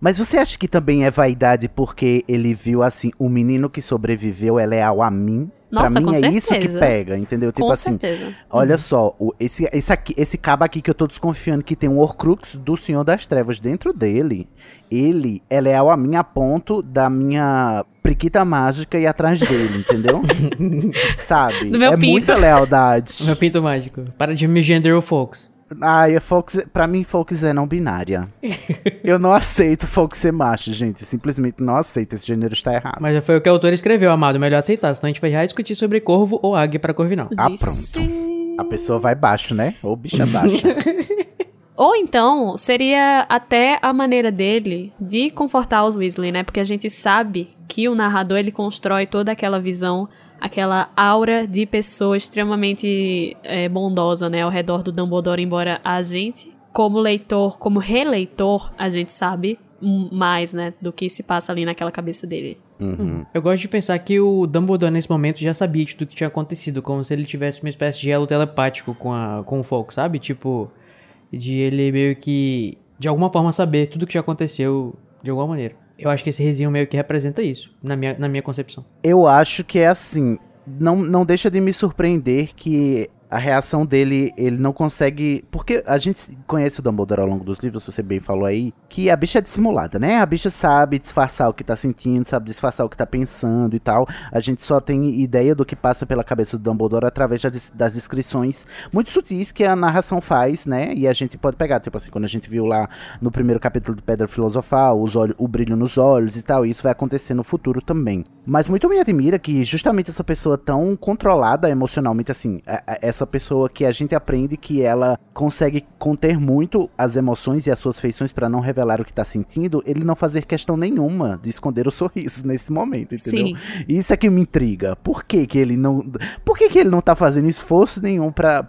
Mas você acha que também é vaidade porque ele viu assim, o menino que sobreviveu é leal a mim? Nossa, pra mim com é isso que certeza. pega, entendeu? Tipo com assim, certeza. olha só, o- esse, esse, aqui, esse cabo aqui que eu tô desconfiando que tem um Horcrux do Senhor das Trevas dentro dele. Ele é leal a mim a ponto da minha priquita mágica ir atrás dele, entendeu? Sabe? Do meu é pinto. muita lealdade. Meu pinto mágico. Para de me gender o Fox. Ai, a Fox, pra mim, Fox é não binária. eu não aceito Fox ser macho, gente. Simplesmente não aceito. Esse gênero está errado. Mas já foi o que o autor escreveu, amado. Melhor aceitar, senão a gente vai já discutir sobre corvo ou águia para corvinal. Ah, Vixe. A pessoa vai baixo, né? Ou bicha baixa. Ou então, seria até a maneira dele de confortar os Weasley, né? Porque a gente sabe que o narrador ele constrói toda aquela visão, aquela aura de pessoa extremamente é, bondosa, né? Ao redor do Dumbledore, embora a gente, como leitor, como releitor, a gente sabe hum, mais, né? Do que se passa ali naquela cabeça dele. Uhum. Eu gosto de pensar que o Dumbledore nesse momento já sabia de tudo que tinha acontecido, como se ele tivesse uma espécie de elo telepático com, a, com o Fox, sabe? Tipo, de ele meio que, de alguma forma, saber tudo que já aconteceu de alguma maneira. Eu acho que esse resinho meio que representa isso, na minha, na minha concepção. Eu acho que é assim. Não, não deixa de me surpreender que a reação dele, ele não consegue. Porque a gente conhece o Dumbledore ao longo dos livros, você bem falou aí, que a bicha é dissimulada, né? A bicha sabe disfarçar o que tá sentindo, sabe disfarçar o que tá pensando e tal. A gente só tem ideia do que passa pela cabeça do Dumbledore através das descrições muito sutis que a narração faz, né? E a gente pode pegar, tipo assim, quando a gente viu lá no primeiro capítulo do Pedra Filosofal, os olhos, o brilho nos olhos e tal, isso vai acontecer no futuro também. Mas muito me admira que justamente essa pessoa tão controlada emocionalmente, assim, a- a- essa pessoa que a gente aprende que ela consegue conter muito as emoções e as suas feições pra não revelar o que tá sentindo, ele não fazer questão nenhuma de esconder o sorriso nesse momento, entendeu? Sim. Isso é que me intriga. Por que que ele não... Por que que ele não tá fazendo esforço nenhum pra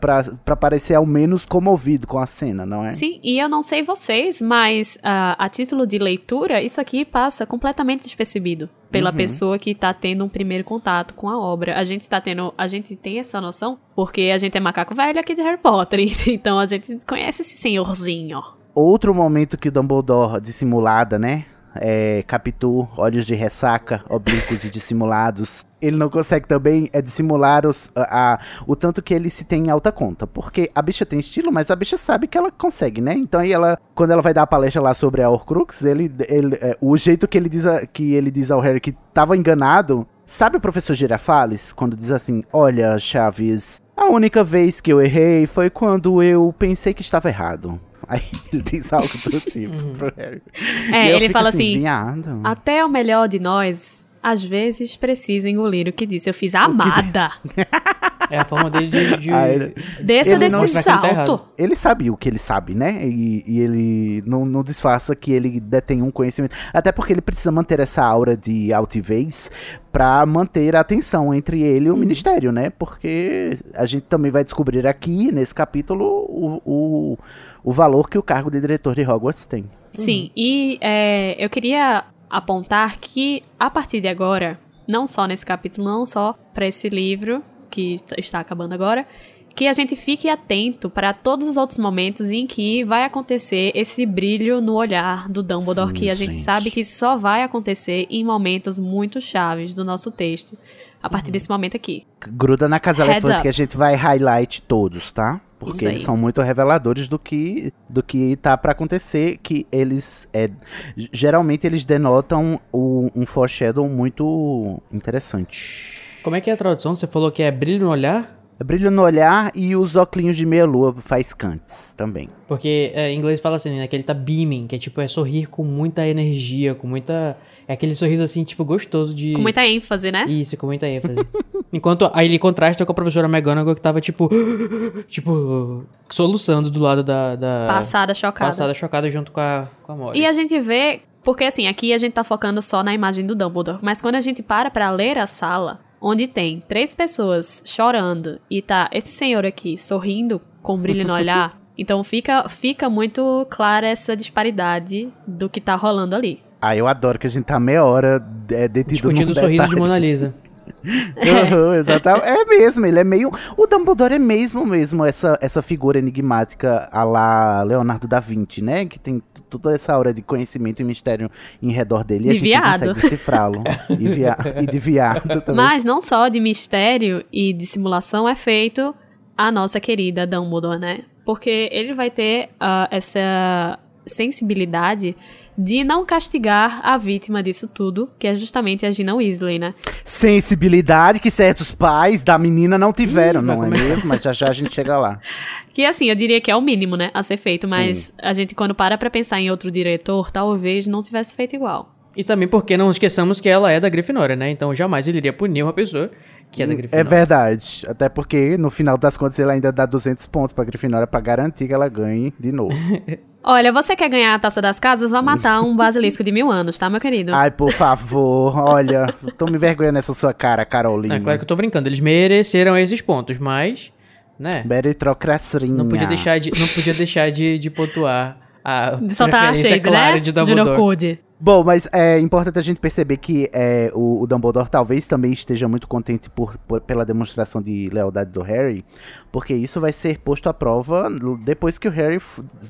parecer ao menos comovido com a cena, não é? Sim, e eu não sei vocês, mas ah, a título de leitura, isso aqui passa completamente despercebido pela pessoa que tá tendo um primeiro contato com a obra. A gente tá tendo, a gente tem essa noção porque a gente é macaco velho aqui de Harry Potter, então a gente conhece esse senhorzinho. Outro momento que o Dumbledore, dissimulada, né? É, Capitu, olhos de ressaca, oblíquos e dissimulados. Ele não consegue também é, dissimular os, a, a- o tanto que ele se tem em alta conta. Porque a bicha tem estilo, mas a bicha sabe que ela consegue, né? Então aí ela, quando ela vai dar a palestra lá sobre a Horcrux, ele, ele, é, o jeito que ele, diz a- que ele diz ao Harry que tava enganado. Sabe o professor Girafales? Quando diz assim: Olha, Chaves, a única vez que eu errei foi quando eu pensei que estava errado. Aí ele diz algo do tipo pro Harry. É, ele fala assim, Viado. até o melhor de nós, às vezes, precisa engolir o que disse. Eu fiz a amada. É a forma dele de. de- Ah, ele- Desça Ele desse tá salto. Ele sabe o que ele sabe, né? E, e ele não, não disfarça que ele detém um conhecimento. Até porque ele precisa manter essa aura de altivez pra manter a atenção entre ele e o ministério, né? Porque a gente também vai descobrir aqui, nesse capítulo, o, o, o valor que o cargo de diretor de Hogwarts tem. Sim, e é, eu queria apontar que a partir de agora, não só nesse capítulo, não só para esse livro que está acabando agora, que a gente fique atento para todos os outros momentos em que vai acontecer esse brilho no olhar do Dumbledore, Sim, que a gente gente. sabe que só vai acontecer em momentos muito chaves do nosso texto, a partir desse momento aqui. Gruda na casa Heads elefante up. que a gente vai highlight todos, tá? Porque eles são muito reveladores do que do que tá pra acontecer, que eles é, geralmente eles denotam o- um foreshadow muito interessante. Como é que é a tradução? Você falou que é brilho no olhar? Brilho no olhar e os óculos de meia lua faiscantes também. Porque é, em inglês fala assim, né? Que ele tá beaming, que é tipo, é sorrir com muita energia, com muita. É aquele sorriso assim, tipo, gostoso de. Com muita ênfase, né? Isso, com muita ênfase. Enquanto aí ele contrasta com a professora McGonagall que tava tipo. tipo. soluçando do lado da. da Passada, chocada. Passada chocada junto com a, com a Molly. E a gente vê Porque assim, aqui a gente tá focando só na imagem do Dumbledore, mas quando a gente para pra ler a sala, onde tem três pessoas chorando e tá esse senhor aqui sorrindo com um brilho no olhar, então fica, fica muito clara essa disparidade do que tá rolando ali. Ah, eu adoro que a gente tá meia hora é, detido Discutindo o sorriso de. Mona Lisa. Uhum, exatamente. É mesmo, ele é meio. O Dumbledore é mesmo mesmo essa, essa figura enigmática a lá Leonardo da Vinci, né? Que tem toda essa aura de conhecimento e mistério em redor dele. e a De gente viado. consegue decifrá-lo. e, via... e de viado também. Mas não só de mistério e de simulação é feito a nossa querida Dumbledore, né? Porque ele vai ter ah, essa sensibilidade de não castigar a vítima disso tudo, que é justamente a Gina Weasley, né? Sensibilidade que certos pais da menina não tiveram, Ih, não é mesmo? Mas já já a gente chega lá. Que assim, eu diria que é o mínimo, né, a ser feito, mas a gente quando para pra pensar em outro diretor, talvez não tivesse feito igual. E também porque não esqueçamos que ela é da Grifinória, né? Então jamais ele iria punir uma pessoa que é da É Grifinória. verdade. Até porque, no final das contas, ele ainda dá 200 pontos pra Grifinória pra garantir que ela ganhe de novo. Olha, você quer ganhar a taça das casas? Vá matar um basilisco de mil anos, tá, meu querido? Ai, por favor, olha. Tô me vergonhando nessa sua cara, Carolina. É claro que eu tô brincando, eles mereceram esses pontos, mas, né? Meritocracinha. Não podia deixar de, não podia deixar de, de pontuar a De soltar a shade, clara né? de Junior. Code. Bom, mas é importante a gente perceber que é, o, o Dumbledore talvez também esteja muito contente por, por- pela demonstração de lealdade do Harry, porque isso vai ser posto à prova depois que o Harry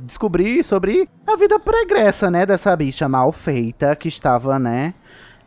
descobrir sobre a vida pregressa, né, dessa bicha mal feita que estava, né,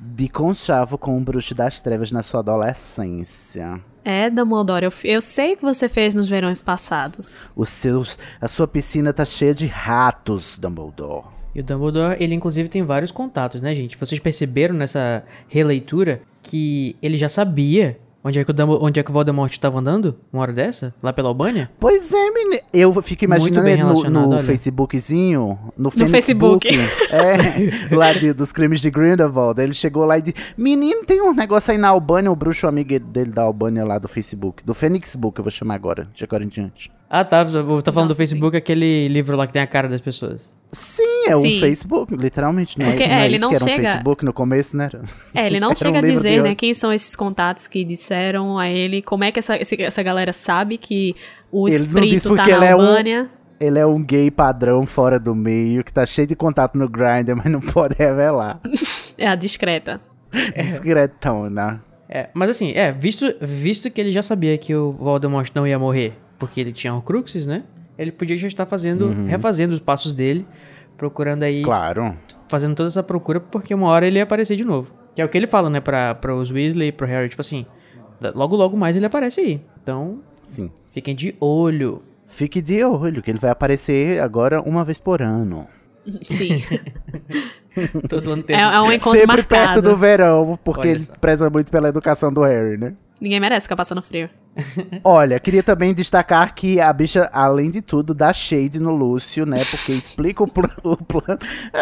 de conchavo com o bruxo das trevas na sua adolescência. É, Dumbledore, eu, eu sei o que você fez nos verões passados. Os seus, a sua piscina tá cheia de ratos, Dumbledore. E o Dumbledore, ele inclusive tem vários contatos, né, gente? Vocês perceberam nessa releitura que ele já sabia onde é que o, Dumbledore, onde é que o Voldemort estava andando? Uma hora dessa? Lá pela Albânia? Pois é, menino. Eu fico imaginando ele no, no olha. Facebookzinho. No, Phoenix Facebook. Book, é, lá de- dos crimes de Grindelwald. Ele chegou lá e disse: Menino, tem um negócio aí na Albânia. O bruxo amigo dele da Albânia lá do Facebook. Do Phoenix Book, eu vou chamar agora, de agora em diante. Ah, tá. Eu tô falando do Nossa, Facebook, aquele livro lá que tem a cara das pessoas. Sim, é Sim. um Facebook, literalmente. Não é, Porque, não é, é ele isso não que era um chega- Facebook no começo, né? É, ele não Era um chega a dizer, né, quem são esses contatos que disseram a ele, como é que essa, essa galera sabe que o Ele espírito tá na ele é um- Albânia. Ele é um gay padrão fora do meio, que tá cheio de contato no Grindr, mas não pode revelar. É a discreta. Discretona. É, mas assim, é, visto, visto que ele já sabia que o Voldemort não ia morrer porque ele tinha Horcruxes, né? Ele podia já estar fazendo, refazendo os passos dele, procurando aí, Claro. fazendo toda essa procura, porque uma hora ele ia aparecer de novo. Que é o que ele fala, né, pra, pra os Weasley e pro Harry, tipo assim, logo logo mais ele aparece aí. Então, Sim. fiquem de olho. Fique de olho, que ele vai aparecer agora uma vez por ano. Sim. Todo ano tem É, é um encontro Sempre marcado. perto do verão, porque ele preza muito pela educação do Harry, né? Ninguém merece ficar passando frio. Olha, queria também destacar que a bicha, além de tudo, dá shade no Lúcio, né? Porque explica o, pl o plano.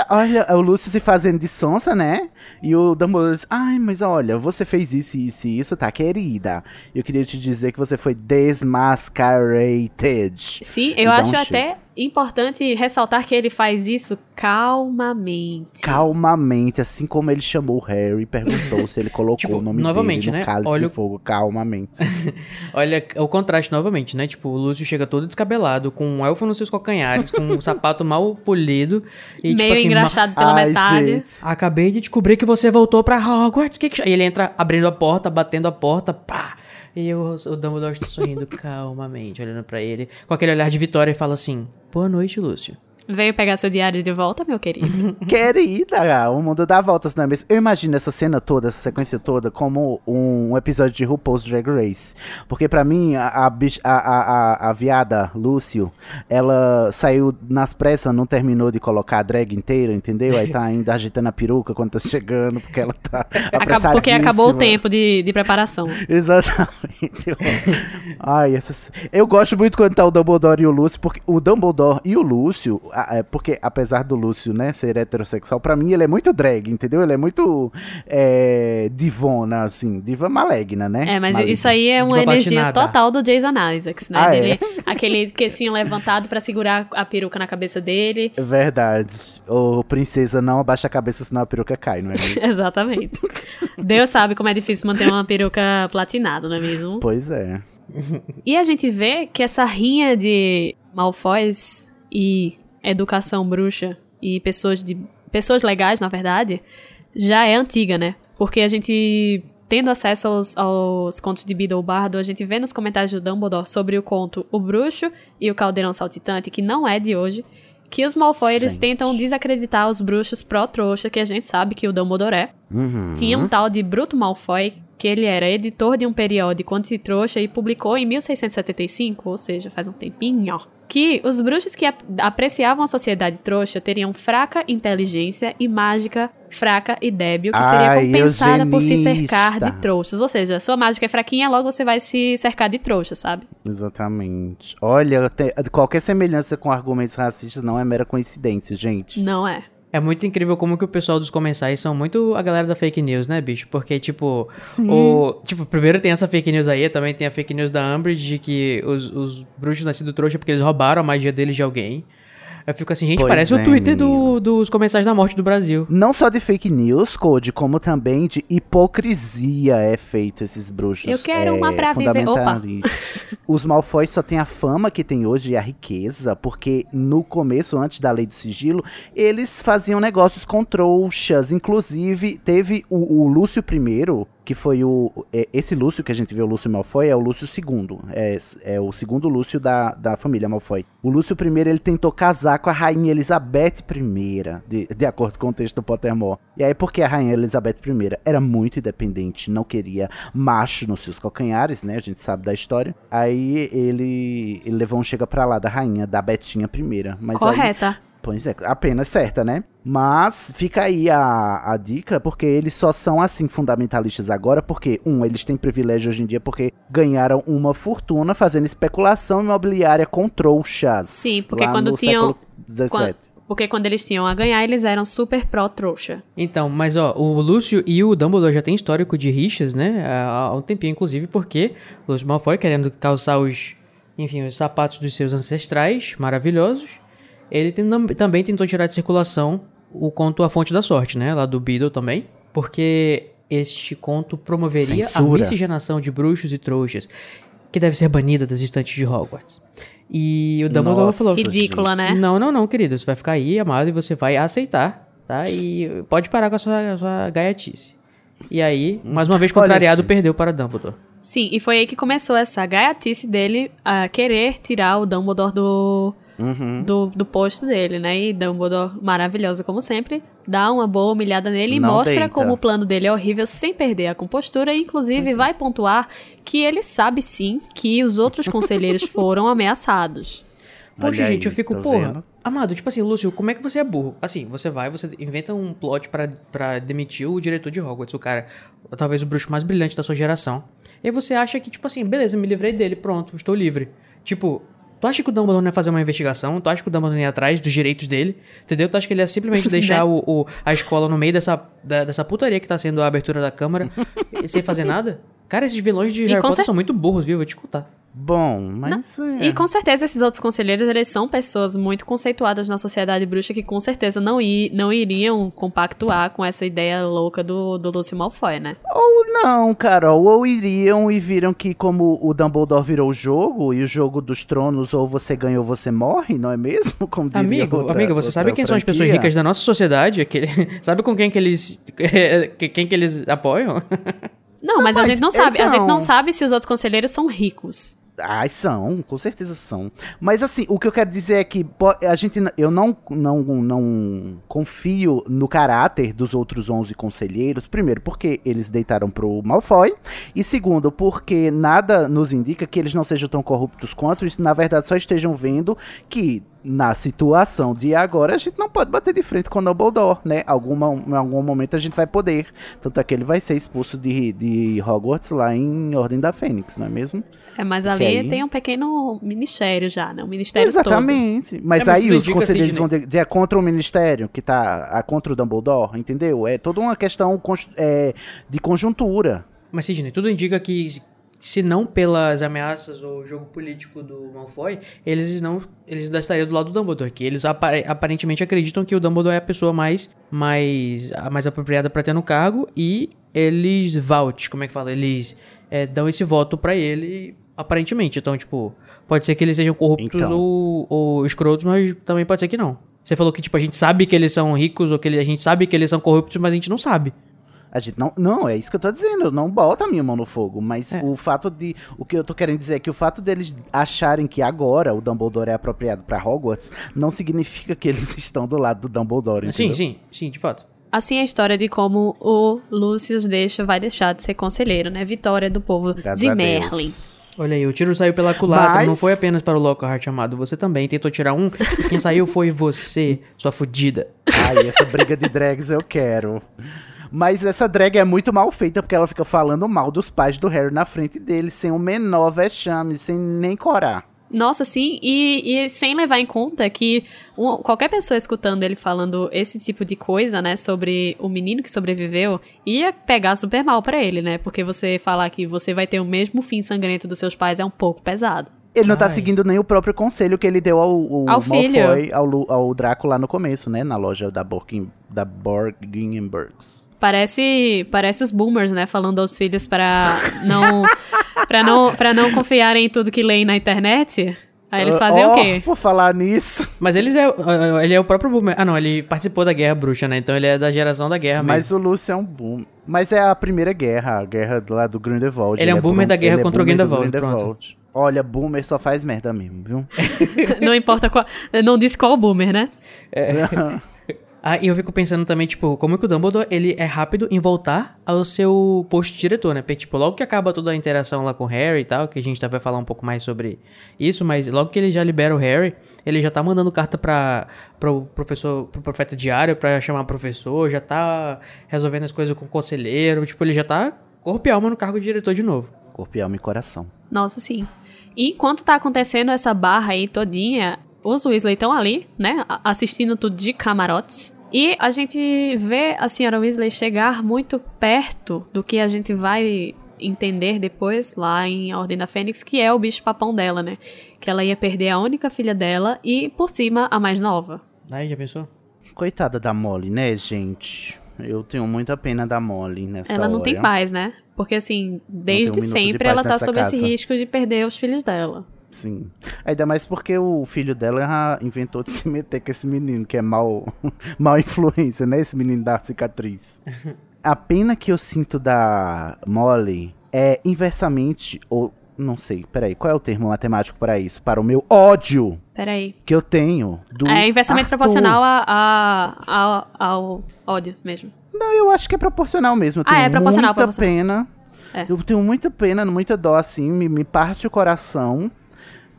Olha, o Lúcio se fazendo de sonsa, né? E o Dumbledore diz, ai, mas olha, você fez isso, isso e isso, tá, querida? Eu queria te dizer que você foi desmascarated. Sim, eu acho um até importante ressaltar que ele faz isso calmamente. Calmamente, assim como ele chamou o Harry, perguntou se ele colocou Tipo, o nome novamente, dele no né? cálice Olha de fogo, calmamente. Olha o contraste novamente, né? Tipo, o Lúcio chega todo descabelado, com um elfo nos seus calcanhares, com um sapato mal polido. E, Meio tipo assim, ma- engraxado pela Ai, metade. gente. Acabei de descobrir que você voltou pra Hogwarts. Que que... E ele entra abrindo a porta, batendo a porta, pá. E o, o Dumbledore está sorrindo calmamente, olhando pra ele, com aquele olhar de vitória e fala assim: Boa noite, Lúcio. Veio pegar seu diário de volta, meu querido? Querida, o mundo dá voltas, não é mesmo? Eu imagino essa cena toda, essa sequência toda, como um episódio de RuPaul's Drag Race. Porque pra mim, a, a, a, a, a, viada, Lúcio, ela saiu nas pressas, não terminou de colocar a drag inteira, entendeu? Aí tá ainda agitando a peruca quando tá chegando, porque ela tá Acab- porque acabou o tempo de, de preparação. Exatamente. Ai, essas... Eu gosto muito quando tá o Dumbledore e o Lúcio, porque o Dumbledore e o Lúcio, porque apesar do Lúcio, né, ser heterossexual, pra mim ele é muito drag, entendeu? Ele é muito é, divona, assim, diva maligna, né? É, mas Maligna. isso aí é uma Diva energia total do Jason Isaacs, né? Ah, é? Dele- Aquele queixinho levantado pra segurar a peruca na cabeça dele. É verdade. Ô, princesa, não abaixa a cabeça, senão a peruca cai, não é mesmo? Exatamente. Deus sabe como é difícil manter uma peruca platinada, não é mesmo? pois é. E a gente vê que essa rinha de Malfoys e educação bruxa e pessoas de pessoas legais, na verdade, já é antiga, né? Porque a gente tendo acesso aos, aos contos de Beedle Bardo, a gente vê nos comentários do Dumbledore sobre o conto O Bruxo e o Caldeirão Saltitante, que não é de hoje, que os Malfoy eles tentam desacreditar os bruxos pró-trouxa, que a gente sabe que o Dumbledore é. Uhum. Tinha um tal de Bruto Malfoy, que ele era editor de um periódico anti-trouxa e publicou em 1675, ou seja, faz um tempinho, que os bruxos que ap- apreciavam a sociedade trouxa teriam fraca inteligência e mágica fraca e débil, que seria Ai, compensada por se cercar eugenista. de trouxas. Ou seja, sua mágica é fraquinha, logo você vai se cercar de trouxas, sabe? Exatamente. Olha, te- qualquer semelhança com argumentos racistas não é mera coincidência, gente. Não é. É muito incrível como que o pessoal dos comensais são muito a galera da fake news, né, bicho? Porque, tipo, Sim. o, tipo, primeiro tem essa fake news aí, também tem a fake news da Umbridge de que os, os bruxos nascidos trouxa porque eles roubaram a magia deles de alguém. Eu fico assim, gente, Pois parece é, o Twitter do- dos comensais da morte do Brasil. Não só de fake news, Code, como também de hipocrisia é feito esses bruxos. Eu quero é, uma pra viver- Opa. Os Malfoy só têm a fama que tem hoje e a riqueza, porque no começo, antes da lei do sigilo, eles faziam negócios com trouxas. Inclusive, teve o, o Lúcio I, que foi o. é, esse Lúcio que a gente vê, o Lúcio Malfoy, é o Lúcio II. É, é o segundo Lúcio da, da família Malfoy. O Lúcio I, ele tentou casar com a rainha Elizabeth I, de, de acordo com o texto do Pottermore. E aí, porque a rainha Elizabeth I era muito independente, não queria macho nos seus calcanhares, né? A gente sabe da história. Aí ele, ele levou um chega pra lá da rainha, da Betinha I. Mas aí, Correta. Pois é, apenas certa, né? Mas fica aí a, a dica, porque eles só são assim fundamentalistas agora, porque, um, eles têm privilégio hoje em dia porque ganharam uma fortuna fazendo especulação imobiliária com trouxas. Sim, porque lá quando no tinham- século Quan- XVII. Porque quando eles tinham a ganhar, eles eram super pró-trouxa. Então, mas ó, o Lúcio e o Dumbledore já têm histórico de rixas, né? Há há um tempinho, inclusive, porque o Lúcio Malfoy, querendo calçar os, enfim, os sapatos dos seus ancestrais maravilhosos, ele tem- também tentou tirar de circulação o conto A Fonte da Sorte, né? Lá do Beedle também. Porque este conto promoveria Censura. a miscigenação de bruxos e trouxas, que deve ser banida das estantes de Hogwarts. E o Dumbledore Nossa, falou... Ridícula, né? Não, não, não, querido. Você vai ficar aí, amado, e você vai aceitar, tá? E pode parar com a sua, a sua gaiatice. E aí, mais uma vez, contrariado, perdeu para Dumbledore. Sim, e foi aí que começou essa gaiatice dele a querer tirar o Dumbledore do, Uhum. do, do posto dele, né? E Dumbledore, maravilhosa como sempre, dá uma boa humilhada nele e Não mostra deita. como o plano dele é horrível sem perder a compostura. E, inclusive, vai pontuar que ele sabe sim que os outros conselheiros foram ameaçados. Poxa, Olha gente, eu aí, fico, tá porra. vendo? Amado, tipo assim, Lúcio, como é que você é burro? Assim, você vai, você inventa um plot pra, pra demitir o diretor de Hogwarts, o cara, talvez o bruxo mais brilhante da sua geração. E aí você acha que, tipo assim, beleza, me livrei dele, pronto, estou livre. Tipo, tu acha que o Dumbledore ia fazer uma investigação? Tu acha que o Dumbledore ia atrás dos direitos dele? Entendeu? Tu acha que ele ia simplesmente deixar o, o- a escola no meio dessa, da- dessa putaria que tá sendo a abertura da Câmara e sem fazer nada? Cara, esses vilões de Harry com Potter cer- são muito burros, viu? Vou te contar. Bom, mas. é. E com certeza esses outros conselheiros, eles são pessoas muito conceituadas na sociedade bruxa que com certeza não, i, não iriam compactuar com essa ideia louca do, do Lúcio Malfoy, né? Ou não, Carol, ou iriam e viram que como o Dumbledore virou o jogo, e o jogo dos tronos, ou você ganha ou você morre, não é mesmo? Como diria Amigo, outra- amiga, você sabe quem são as pessoas franquia? ricas da nossa sociedade? Aquele, sabe com quem que eles que- quem que eles apoiam? Não, mas, a mas gente não sabe. A gente não então- sabe se os outros conselheiros são ricos. Ai, são, com certeza são. Mas assim, o que eu quero dizer é que a gente, eu não, não, não confio no caráter dos outros 11 conselheiros. Primeiro, porque eles deitaram pro Malfoy. E segundo, porque nada nos indica que eles não sejam tão corruptos quanto isso. Na verdade, só estejam vendo que na situação de agora, a gente não pode bater de frente com o Dumbledore, né? Alguma, em algum momento a gente vai poder. Tanto é que ele vai ser expulso de, de Hogwarts lá em Ordem da Fênix, não é mesmo? É, mas ali aí- tem um pequeno ministério já, né? Um ministério Exatamente. Mas É, mas aí os conselheiros Sidney. vão dizer dizer contra o ministério, que tá a, contra o Dumbledore, entendeu? É toda uma questão é, de conjuntura. Mas, Sidney, tudo indica que, se não pelas ameaças ou jogo político do Malfoy, eles não eles estariam do lado do Dumbledore. Que eles apare- aparentemente acreditam que o Dumbledore é a pessoa mais, mais, a mais apropriada pra ter no cargo e eles vote, como é que fala? Eles é, dão esse voto pra ele, aparentemente. Então, tipo, pode ser que eles sejam corruptos Então. ou, ou escrotos, mas também pode ser que não. Você falou que, tipo, a gente sabe que eles são ricos ou que a gente sabe que eles são corruptos, mas a gente não sabe. A gente não, não, é isso que eu tô dizendo, não bota a minha mão no fogo, mas É. o fato de, o que eu tô querendo dizer é que o fato deles acharem que agora o Dumbledore é apropriado pra Hogwarts, não significa que eles estão do lado do Dumbledore, Sim, entendeu? sim, sim, de fato. Assim é a história de como o Lucius deixa, vai deixar de ser conselheiro, né? Vitória do povo Graças de. Merlin. Olha aí, o tiro saiu pela culatra, Mas- não foi apenas para o Lockhart amado, você também tentou tirar um, e quem saiu foi você, sua fudida. Ai, essa briga de drags eu quero. Mas essa drag é muito mal feita porque ela fica falando mal dos pais do Harry na frente dele, sem o menor vexame, sem nem corar. Nossa, sim, e, e sem levar em conta que um- qualquer pessoa escutando ele falando esse tipo de coisa, né, sobre o menino que sobreviveu, ia pegar super mal pra ele, né? Porque você falar que você vai ter o mesmo fim sangrento dos seus pais é um pouco pesado. Ele não tá Ai. seguindo nem o próprio conselho que ele deu ao, ao, Ao filho. Malfoy, ao, ao Draco lá no começo, né? Na loja da, Borgin, da. Parece, parece os boomers, né, falando aos filhos para não para não para não confiarem em tudo que leem na internet. Aí eles fazem Ó, o quê? Por falar nisso. Mas eles é, ah, ele é o próprio Boomer. Ah, não, ele participou da Guerra Bruxa, né? Então ele é da geração da Guerra Mas mesmo. o Lúcio é um boom. Mas é a primeira guerra, a guerra lá do Grindelwald. Ele é um boomer da guerra ele contra o boomer do Grindelwald, Grindelwald. Olha, boomer só faz merda mesmo, viu? Não importa qual, não disse qual boomer, né? Ah, e eu fico pensando também, tipo, como é que o Dumbledore, ele é rápido em voltar ao seu posto de diretor, né? Porque, tipo, logo que acaba toda a interação lá com o Harry e tal, que a gente vai falar um pouco mais sobre isso, mas logo que ele já libera o Harry, ele já tá mandando carta pra, pro professor, pro profeta diário pra chamar professor, já tá resolvendo as coisas com o conselheiro, tipo, ele já tá corpo e alma no cargo de diretor de novo. Corpo e alma e coração. Nossa, sim. E enquanto tá acontecendo essa barra aí todinha, os Weasley estão ali, né, assistindo tudo de camarotes. E a gente vê a senhora Weasley chegar muito perto do que a gente vai entender depois lá em A Ordem da Fênix, que é o bicho papão dela, né? Que ela ia perder a única filha dela e, por cima, a mais nova. Aí, já pensou? Coitada da Molly, né, gente? Eu tenho muita pena da Molly nessa ela não hora. tem paz, né? Porque, assim, desde de sempre ela tá sob esse casa. risco de perder os filhos dela. Sim. Ainda mais porque o filho dela já inventou de se meter com esse menino, que é mal, mal influência, né? Esse menino da cicatriz. A pena que eu sinto da Molly é inversamente, ou não sei, peraí, qual é o termo matemático para isso? Para o meu ódio Peraí. que eu tenho do É inversamente Arthur. proporcional a, a- a- ao ódio mesmo. Não, eu acho que é proporcional mesmo. Eu Ah, tenho é proporcional, muita proporcional. pena. É. Eu tenho muita pena, muita dó, assim, me, me parte o coração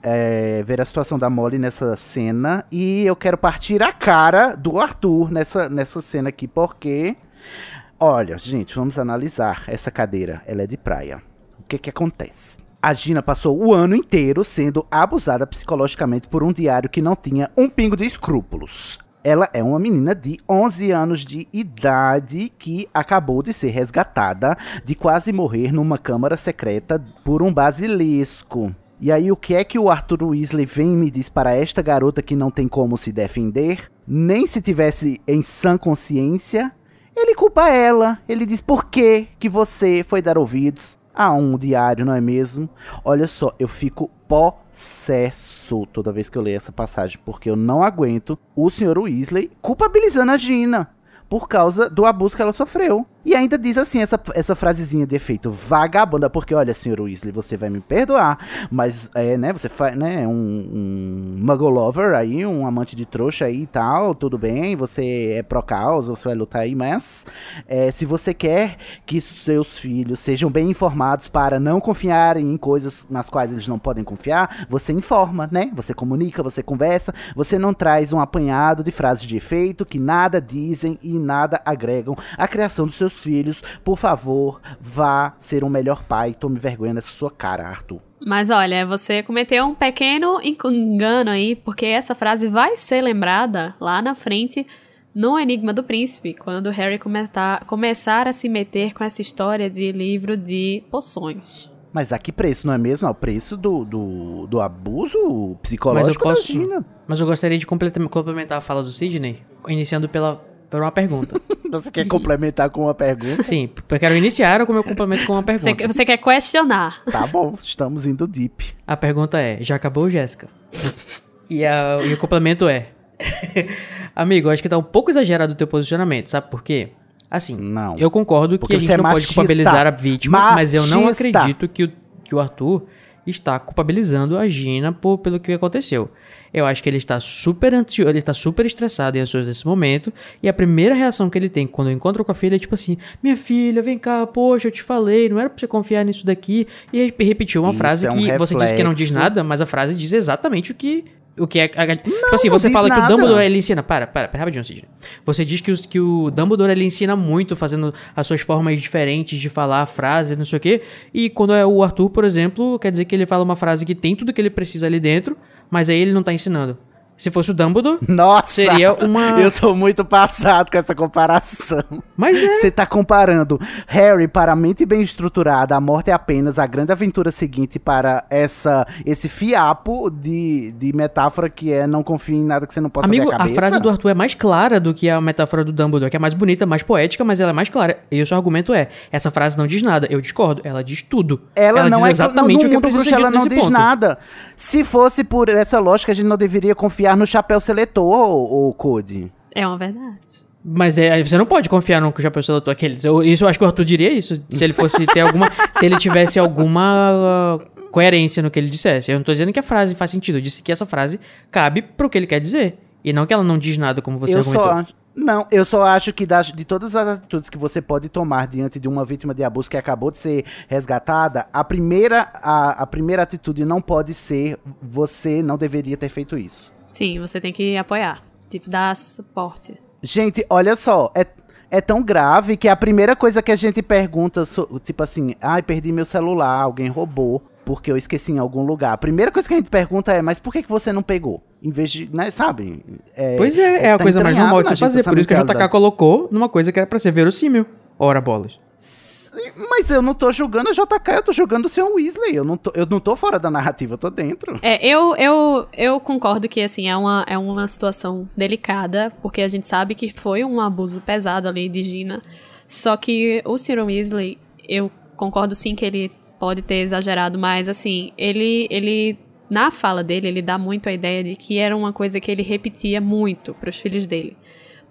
é, ver a situação da Molly nessa cena. E eu quero partir a cara do Arthur nessa, nessa cena aqui, porque. Olha, gente, vamos analisar essa cadeira. Ela é de praia. O que que acontece? A Gina passou o ano inteiro sendo abusada psicologicamente por um diário que não tinha um pingo de escrúpulos. Ela é uma menina de 11 anos de idade que acabou de ser resgatada de quase morrer numa câmara secreta por um basilisco. E aí, o que é que o Arthur Weasley vem e me diz para esta garota que não tem como se defender? Nem se tivesse em sã consciência, ele culpa ela. Ele diz por que que você foi dar ouvidos a um diário, não é mesmo? Olha só, eu fico possesso toda vez que eu leio essa passagem, porque eu não aguento o Sr. Weasley culpabilizando a Gina por causa do abuso que ela sofreu. E ainda diz assim, essa, essa frasezinha de efeito vagabunda, porque olha, senhor Weasley, você vai me perdoar, mas é, né, você faz, né, um, um muggle lover aí, um amante de trouxa aí e tal, tudo bem, você é pró-causa, você vai lutar aí, mas é, se você quer que seus filhos sejam bem informados para não confiarem em coisas nas quais eles não podem confiar, você informa, né, você comunica, você conversa, você não traz um apanhado de frases de efeito que nada dizem e nada agregam à criação dos seus filhos, por favor, vá ser um melhor pai. Tome vergonha nessa sua cara, Arthur. Mas olha, você cometeu um pequeno engano aí, porque essa frase vai ser lembrada lá na frente no Enigma do Príncipe, quando Harry começar, começar a se meter com essa história de livro de poções. Mas a que preço, não é mesmo? É o preço do, do, do abuso psicológico mas eu posso. Mas eu gostaria de complementar a fala do Sidney, iniciando pela, por uma pergunta. Você quer complementar com uma pergunta? Sim, eu quero iniciar o meu complemento com uma pergunta. Você, você quer questionar. Tá bom, estamos indo deep. A pergunta é, já acabou, Jéssica? e, a, e o complemento é... Amigo, acho que tá um pouco exagerado o teu posicionamento, sabe por quê? Assim, Não. eu concordo que a gente é não pode machista. culpabilizar a vítima, mas eu não Machista. acredito que o, que o Arthur está culpabilizando a Gina por, pelo que aconteceu. Eu acho que ele está super ansioso, ele está super estressado e ansioso nesse momento, e a primeira reação que ele tem quando encontra com a filha é tipo assim: "Minha filha, vem cá, poxa, eu te falei, não era pra você confiar nisso daqui". E repetiu uma Isso frase é um que você disse que não diz reflexo. nada, mas a frase diz exatamente o que o que é. a- tipo assim, não você diz fala que o nada. Dumbledore ele ensina. Para, para, para rapidinho, Sidney. Você diz que, os, que o Dumbledore ele ensina muito, fazendo as suas formas diferentes de falar a frase, não sei o quê. E quando é o Arthur, por exemplo, quer dizer que ele fala uma frase que tem tudo que ele precisa ali dentro, mas aí ele não tá ensinando. Se fosse o Dumbledore, Nossa! Seria uma- Eu tô muito passado com essa comparação. mas é. Você tá comparando Harry para a mente bem estruturada, a morte é apenas a grande aventura seguinte para essa esse fiapo de, de metáfora que é não confie em nada que você não possa Amigo, ver a a cabeça. frase do Arthur é mais clara do que a metáfora do Dumbledore, que é mais bonita, mais poética, mas ela é mais clara. E o seu argumento é: essa frase não diz nada. Eu discordo, ela diz tudo. Ela, não diz é exatamente no o que mundo precisa bruxo, ela não diz ponto. nada. Se fosse por essa lógica, a gente não deveria confiar no chapéu seletor, ou Code. É uma verdade. Mas é, você não pode confiar no que já pensou da tua aqueles. Eu, isso eu acho que o Arthur diria isso. Se ele fosse ter alguma. se ele tivesse alguma uh, coerência no que ele dissesse. Eu não tô dizendo que a frase faz sentido. Eu disse que essa frase cabe pro que ele quer dizer. E não que ela não diz nada, como você eu argumentou. só acho, não, eu só acho que das, de todas as atitudes que você pode tomar diante de uma vítima de abuso que acabou de ser resgatada, a primeira, a, a primeira atitude não pode ser você não deveria ter feito isso. Sim, você tem que apoiar. Tipo, dar suporte. Gente, olha só, é, é tão grave que a primeira coisa que a gente pergunta, tipo assim, ai, perdi meu celular, alguém roubou, porque eu esqueci em algum lugar. A primeira coisa que a gente pergunta é, mas por que, que você não pegou? Em vez de, né, sabe? É, Pois é, é, a tá coisa mais normal de se fazer. Por isso que a JK colocou numa coisa que era pra ser verossímil. Ora bolas. Mas eu não tô julgando a JK, eu tô julgando o Sr. Weasley. Eu não tô, eu não tô fora da narrativa, eu tô dentro. É, eu, eu, eu concordo que, assim, é uma, é uma situação delicada, porque a gente sabe que foi um abuso pesado ali de Gina. Só que o Ciro Weasley, eu concordo sim que ele pode ter exagerado, mas, assim, ele, ele, na fala dele, ele dá muito a ideia de que era uma coisa que ele repetia muito pros filhos dele.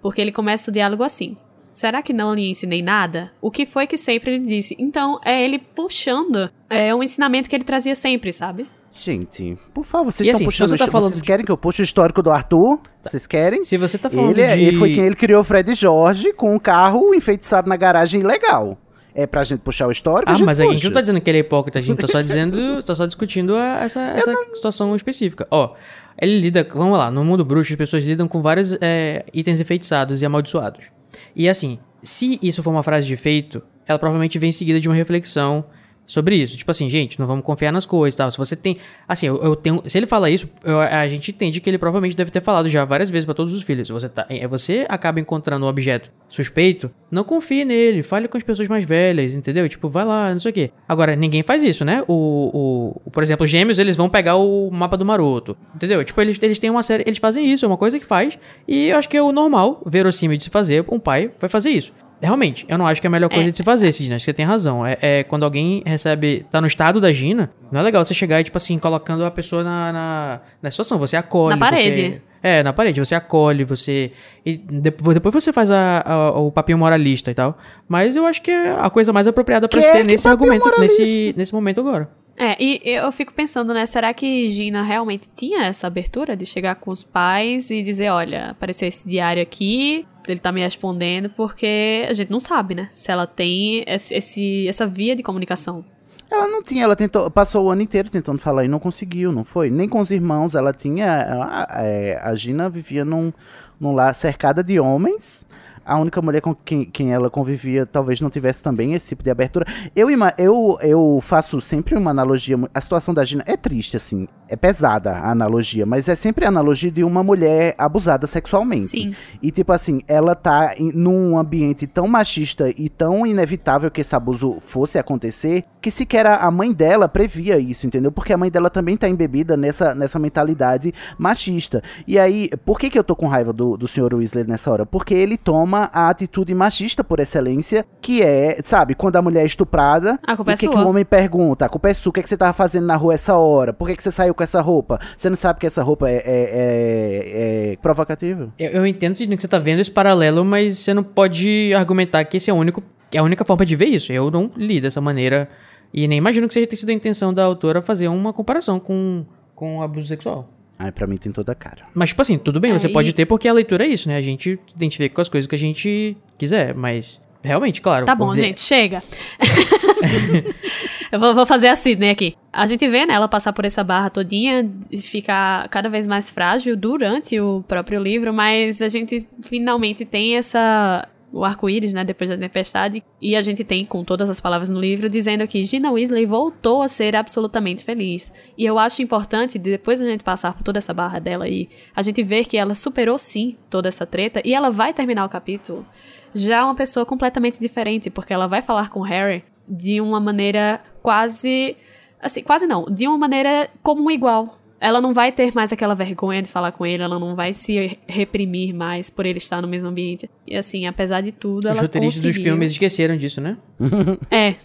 Porque ele começa o diálogo assim. Será que não lhe ensinei nada? O que foi que sempre ele disse? Então, é ele puxando é um ensinamento que ele trazia sempre, sabe? Gente, por favor, vocês E estão assim, se puxando você o tá falando Vocês de- querem que eu puxe o histórico do Arthur? Vocês querem? Se você tá falando Ele, é- de... ele foi quem ele criou o Fred Jorge com um carro enfeitiçado na garagem ilegal. É pra gente puxar o histórico? Ah, gente mas a gente puxa. não tá dizendo que ele é hipócrita, a gente tá só dizendo, tá só discutindo a- essa, essa situação específica. Ó, ele lida, vamos lá, no mundo bruxo as pessoas lidam com vários é, itens enfeitiçados e amaldiçoados. E assim, se isso for uma frase de efeito, ela provavelmente vem seguida de uma reflexão sobre isso. Tipo assim, gente, não vamos confiar nas coisas tal. Se você tem. Assim, eu, eu tenho. Se ele fala isso, eu- a gente entende que ele provavelmente deve ter falado já várias vezes pra todos os filhos. Você, tá, é, você acaba encontrando um objeto suspeito, não confie nele, fale com as pessoas mais velhas, entendeu? Tipo, vai lá, não sei o quê. Agora, ninguém faz isso, né? O, o, o- por exemplo, os gêmeos, eles vão pegar o mapa do maroto. Entendeu? Tipo, eles, eles têm uma série. Eles fazem isso, é uma coisa que faz. E eu acho que é o normal, verossímil de se fazer. Um pai vai fazer isso. Realmente, eu não acho que é a melhor coisa É. de se fazer, Sidney. Acho que Você tem razão. É, é quando alguém recebe. tá no estado da Gina, não é legal você chegar e, tipo assim, colocando a pessoa na, na, na situação. Você acolhe. Na parede. Você, É, na parede. Você acolhe, você. E depois, depois você faz a, a- o papinho moralista e tal. Mas eu acho que é a coisa mais apropriada pra Que se ter é nesse argumento, nesse, nesse momento agora. É, e eu fico pensando, né? Será que Gina realmente tinha essa abertura de chegar com os pais e dizer: olha, apareceu esse diário aqui, ele tá me respondendo, porque a gente não sabe, né? Se ela tem esse, esse- essa via de comunicação. Ela não tinha, ela tentou, passou o ano inteiro tentando falar e não conseguiu, não foi? Nem com os irmãos, ela tinha. ela- é, a Gina vivia num, num lar cercada de homens. A única mulher com quem, quem ela convivia talvez não tivesse também esse tipo de abertura. Eu, eu, eu faço sempre uma analogia. A situação da Gina é triste, assim. É pesada a analogia, mas é sempre a analogia de uma mulher abusada sexualmente. Sim. E tipo assim, ela tá em, num ambiente tão machista e tão inevitável que esse abuso fosse acontecer, que sequer a mãe dela previa isso, entendeu? Porque a mãe dela também tá embebida nessa, nessa mentalidade machista. E aí, por que que eu tô com raiva do, do Sr. Weasley nessa hora? Porque ele toma a atitude machista por excelência, que é, sabe, quando a mulher é estuprada, A culpa o é que, que sua. o homem pergunta? A culpa é sua, o que, que você tava fazendo na rua essa hora? Por que, que você saiu com essa roupa? Você não sabe que essa roupa é, é- é- é provocativa? Eu, eu entendo Sidney, que você tá vendo esse paralelo, mas você não pode argumentar que esse é o único. É a única forma de ver isso. Eu não li dessa maneira. E nem imagino que seja ter sido a intenção da autora fazer uma comparação com, com abuso sexual. Ai, pra mim tem toda a cara. Mas, tipo assim, tudo bem, você pode ter, porque a leitura é isso, né? A gente identifica com as coisas que a gente quiser, mas realmente, claro. Tá bom, gente, chega. eu vou, vou fazer a Sidney aqui. A gente vê, né, ela passar por essa barra todinha e ficar cada vez mais frágil durante o próprio livro, mas a gente finalmente tem essa o arco-íris, né, depois da tempestade, e a gente tem com todas as palavras no livro dizendo que Gina Weasley voltou a ser absolutamente feliz. E eu acho importante depois a gente passar por toda essa barra dela e a gente ver que ela superou sim toda essa treta e ela vai terminar o capítulo já uma pessoa completamente diferente, porque ela vai falar com Harry de uma maneira quase. Assim, quase não, de uma maneira como um igual. Ela não vai ter mais aquela vergonha de falar com ele, ela não vai se reprimir mais por ele estar no mesmo ambiente. E assim, apesar de tudo, Os ela roteiristas conseguiu. dos filmes esqueceram disso, né? É,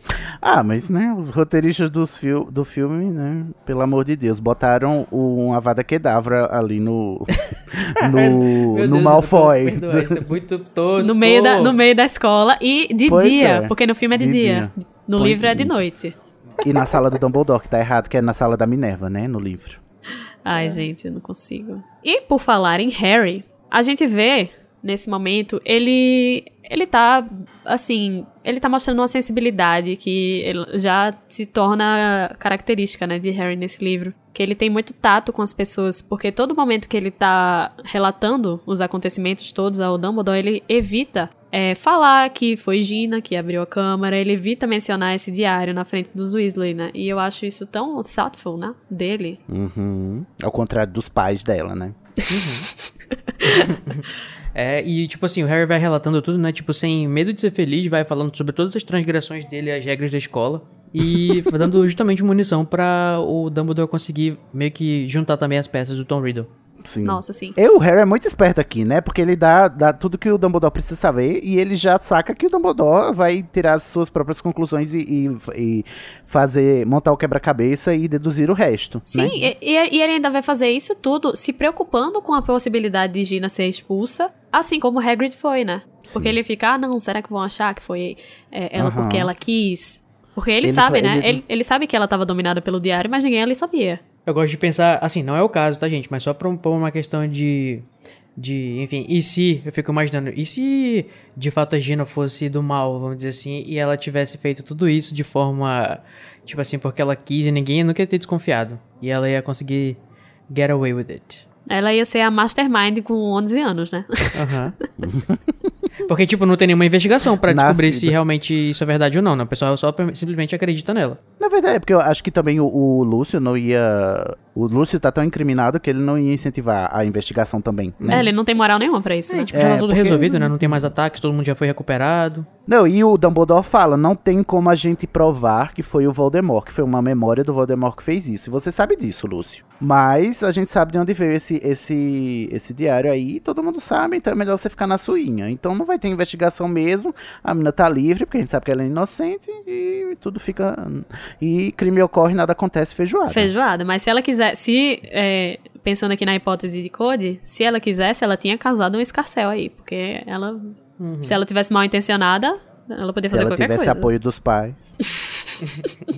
Ah, mas né, os roteiristas dos fil do filme, né, pelo amor de Deus, botaram o- um Avada Kedavra ali no no, no Malfoy. Perdoa, isso é muito tosco. no meio, da, no meio da escola e de Pois dia, é, porque no filme é de, de dia. dia. No Pois livro é de isso. noite. E na sala do Dumbledore, que tá errado, que é na sala da Minerva, né, no livro. Ai, gente, eu não consigo. E por falar em Harry, a gente vê nesse momento ele ele tá assim, ele tá mostrando uma sensibilidade que já se torna característica, né, de Harry nesse livro, que ele tem muito tato com as pessoas, porque todo momento que ele tá relatando os acontecimentos todos ao Dumbledore, ele evita é, falar que foi Gina que abriu a câmara, ele evita mencionar esse diário na frente dos Weasley, né? E eu acho isso tão thoughtful, né? Dele. Uhum. Ao contrário dos pais dela, né? É, e tipo assim, o Harry vai relatando tudo, né? Tipo, sem medo de ser feliz, vai falando sobre todas as transgressões dele, as regras da escola. E dando justamente munição pra o Dumbledore conseguir meio que juntar também as peças do Tom Riddle. Sim. Nossa, sim. E o Harry é muito esperto aqui, né? Porque ele dá, dá tudo que o Dumbledore precisa saber e ele já saca que o Dumbledore vai tirar as suas próprias conclusões e, e- e fazer, montar o quebra-cabeça e deduzir o resto. Sim, né? e, e- ele ainda vai fazer isso tudo se preocupando com a possibilidade de Gina ser expulsa, assim como Hagrid foi, né? Porque Sim. ele fica, ah, não, será que vão achar que foi é, ela Aham. porque ela quis? Porque ele, Ele sabe, fa- né? ele- Ele... ele sabe que ela tava dominada pelo diário, mas ninguém ali sabia. Eu gosto de pensar, assim, não é o caso, tá, gente? Mas só pra, um- pra uma questão de. De, enfim, e se, eu fico imaginando, e se de fato a Gina fosse do mal, vamos dizer assim, e ela tivesse feito tudo isso de forma, tipo assim, porque ela quis e ninguém nunca ia ter desconfiado. E ela ia conseguir get away with it. Ela ia ser a mastermind com 11 anos, né? Aham. Porque, tipo, não tem nenhuma investigação pra descobrir se realmente isso é verdade ou não, né? O pessoal só simplesmente acredita nela. Na verdade, é porque eu acho que também o, o Lúcio não ia. O Lúcio tá tão incriminado que ele não ia incentivar a investigação também. Né? É, ele não tem moral nenhuma pra isso, É, né? tipo, já tá É, tudo porque- resolvido, né? Não tem mais ataques, todo mundo já foi recuperado. Não, e o Dumbledore fala, não tem como a gente provar que foi o Voldemort, que foi uma memória do Voldemort que fez isso. E você sabe disso, Lúcio. Mas a gente sabe de onde veio esse, esse, esse diário aí, todo mundo sabe, então é melhor você ficar na suinha. Então não vai ter investigação mesmo, a menina tá livre, porque a gente sabe que ela é inocente, e tudo fica... E crime ocorre, nada acontece, feijoada. Feijoada, mas se ela quiser se é, pensando aqui na hipótese de Cody, se ela quisesse, ela tinha casado um escarcel aí, porque ela, se ela tivesse mal intencionada, ela podia Se fazer ela qualquer tivesse coisa. apoio dos pais.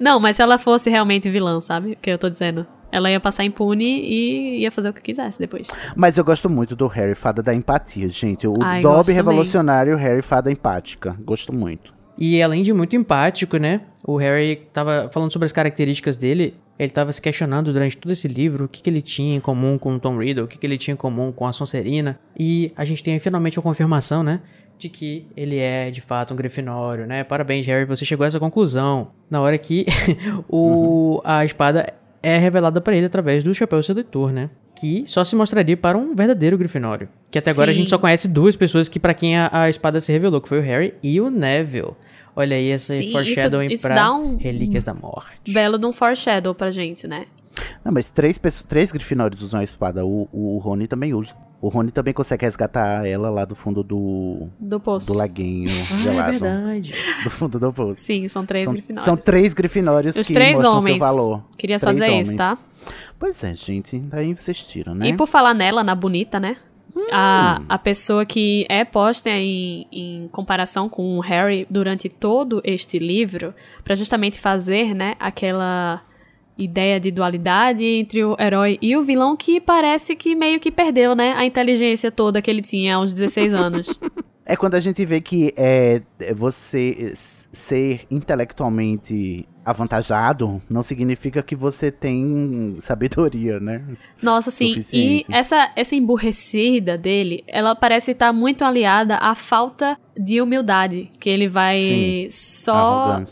Não, mas se ela fosse realmente vilã, sabe? O que eu tô dizendo. Ela ia passar impune e ia fazer o que quisesse depois. Mas eu gosto muito do Harry, fada da empatia, gente. O Ai, Dobby gosto também. revolucionário, Harry, fada empática. Gosto muito. E além de muito empático, né? O Harry tava falando sobre as características dele. Ele tava se questionando durante todo esse livro o que, que ele tinha em comum com o Tom Riddle, o que, que ele tinha em comum com a Sonserina. E a gente tem finalmente a confirmação, né? De que ele é de fato um Grifinório, né? Parabéns, Harry, você chegou a essa conclusão. Na hora que o, a espada é revelada pra ele através do chapéu sedutor, né? Que só se mostraria para um verdadeiro Grifinório. Que até agora a Sim. gente só conhece duas pessoas que para quem a, a espada se revelou, que foi o Harry e o Neville. Olha aí esse Sim, foreshadowing isso- isso pra dá um- Relíquias da Morte. Belo de um foreshadow pra gente, né? Não, mas três, pessoas, três Grifinórios usam a espada. O, o Rony também usa. O Rony também consegue resgatar ela lá do fundo do, Do poço. do laguinho Ah, é verdade. do fundo do poço. Sim, são três São, Grifinórios. são três Grifinórios Os que três mostram homens. seu valor. Queria só Três dizer homens. isso, tá? Pois é, gente. Daí vocês tiram, né? E por falar nela, na bonita, né? Hum. A, a pessoa que é posta em, em comparação com o Harry durante todo este livro, pra justamente fazer, né, aquela ideia de dualidade entre o herói e o vilão que parece que meio que perdeu, né, a inteligência toda que ele tinha aos 16 anos. É quando a gente vê que é, você ser intelectualmente avantajado não significa que você tem sabedoria, né? Nossa, sim. E essa, essa emburrecida dele, ela parece estar muito aliada à falta de humildade que ele vai Sim. só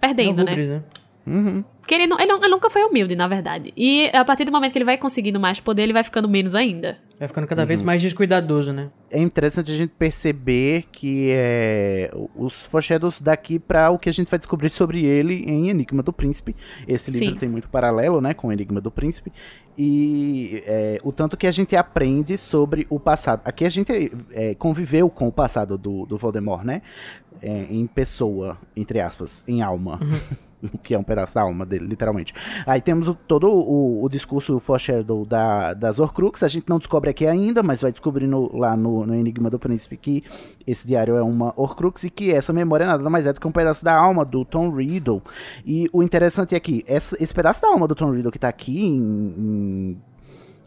perdendo, É né? Né? Uhum. Porque ele, não- ele, não- ele nunca foi humilde, na verdade. E a partir do momento que ele vai conseguindo mais poder, ele vai ficando menos ainda. Vai ficando cada Uhum. vez mais descuidadoso, né? É interessante a gente perceber que é, os foreshadows daqui para o que a gente vai descobrir sobre ele em Enigma do Príncipe. Esse livro Sim. tem muito paralelo, né, com Enigma do Príncipe. E é, o tanto que a gente aprende sobre o passado. Aqui a gente é, conviveu com o passado do, do Voldemort, né? É, em pessoa, entre aspas, em alma. que é um pedaço da alma dele, literalmente. Aí temos o- todo o, o discurso foreshadow da, das Horcrux, a gente não descobre aqui ainda, mas vai descobrindo lá no, no Enigma do Príncipe que esse diário é uma Horcrux e que essa memória nada mais é do que um pedaço da alma do Tom Riddle. E o interessante é que essa- esse pedaço da alma do Tom Riddle que tá aqui em, em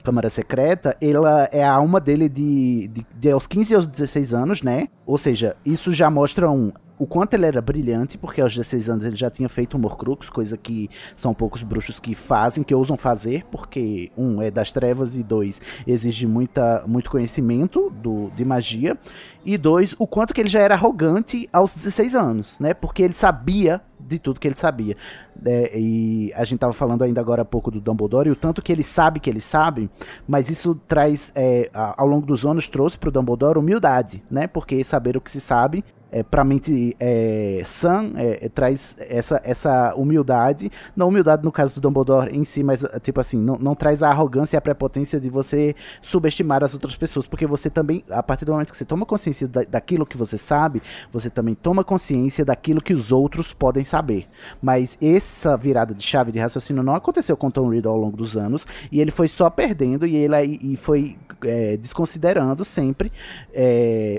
Câmara Secreta, ela é a alma dele de, de, de aos 15 aos 16 anos, né? Ou seja, isso já mostra um o quanto ele era brilhante, porque aos 16 anos ele já tinha feito um Horcrux, coisa que são poucos bruxos que fazem, que ousam fazer, porque um é das trevas e dois exige muita, muito conhecimento do, de magia, e dois, o quanto que ele já era arrogante aos 16 anos, né? Porque ele sabia de tudo que ele sabia. É, e a gente tava falando ainda agora há pouco do Dumbledore, e o tanto que ele sabe que ele sabe, mas isso traz, é, ao longo dos anos, trouxe pro Dumbledore humildade, né? Porque saber o que se sabe é, pra mente é, sã, é, é, traz essa, essa humildade, não humildade no caso do Dumbledore em si, mas é, tipo assim, não, não traz a arrogância e a prepotência de você subestimar as outras pessoas, porque você também, a partir do momento que você toma consciência da, daquilo que você sabe, você também toma consciência daquilo que os outros podem saber. Mas essa virada de chave de raciocínio não aconteceu com Tom Riddle ao longo dos anos, e ele foi só perdendo, e ele e foi é, desconsiderando sempre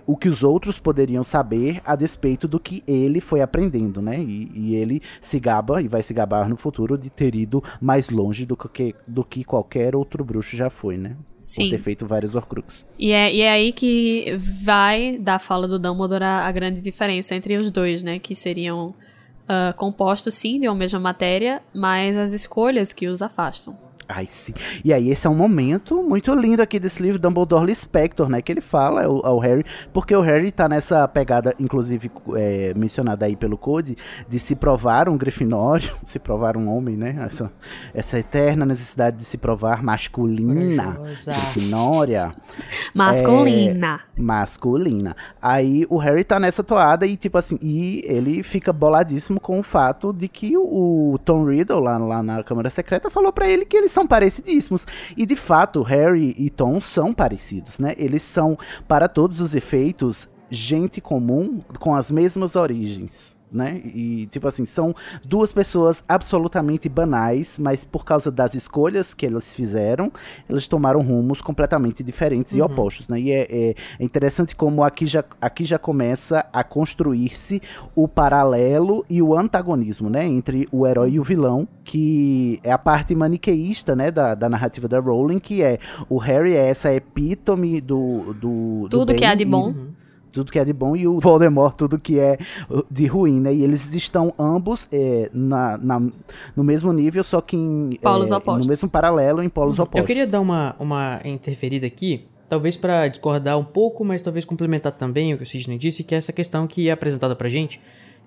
o que os outros poderiam saber a despeito do que ele foi aprendendo, né? E, e ele se gaba e vai se gabar no futuro de ter ido mais longe do que, do que qualquer outro bruxo já foi, né? Por Sim. ter feito vários Horcrux. E é, e é aí que vai da fala do Dumbledore a, a grande diferença entre os dois, né? Que seriam ah, compostos, sim, de uma mesma matéria, mas as escolhas que os afastam. Ai, sim. E aí, esse é um momento muito lindo aqui desse livro, Dumbledore Spector, né? Que ele fala ao, ao Harry, porque o Harry tá nessa pegada, inclusive é, mencionada aí pelo Code, de se provar um grifinório, se provar um homem, né? Essa, essa eterna necessidade de se provar masculina, grifinória Masculina. masculina. Aí o Harry tá nessa toada e, tipo assim, e ele fica boladíssimo com o fato de que o, o Tom Riddle, lá, lá na Câmara Secreta, falou pra ele que eles são parecidíssimos. E de fato, Harry e Tom são parecidos, né? Eles são, para todos os efeitos, gente comum com as mesmas origens. Né? E, tipo assim, são duas pessoas absolutamente banais, mas por causa das escolhas que elas fizeram, elas tomaram rumos completamente diferentes Uhum. e opostos, né? E é, é- é interessante como aqui já, aqui já começa a construir-se o paralelo e o antagonismo, né? Entre o herói e o vilão, que é a parte maniqueísta, né? Da, da narrativa da Rowling, que é o Harry é essa epítome do... do do Tudo que há de e- bom. Tudo que é de bom e o Voldemort tudo que é uh, de ruim, né? E eles estão ambos é, na, na- no mesmo nível, só que em Polos é, opostos. no mesmo paralelo em polos opostos. Eu queria dar uma, uma interferida aqui, talvez pra discordar um pouco, mas talvez complementar também o que o Sidney disse, que é essa questão que é apresentada pra gente,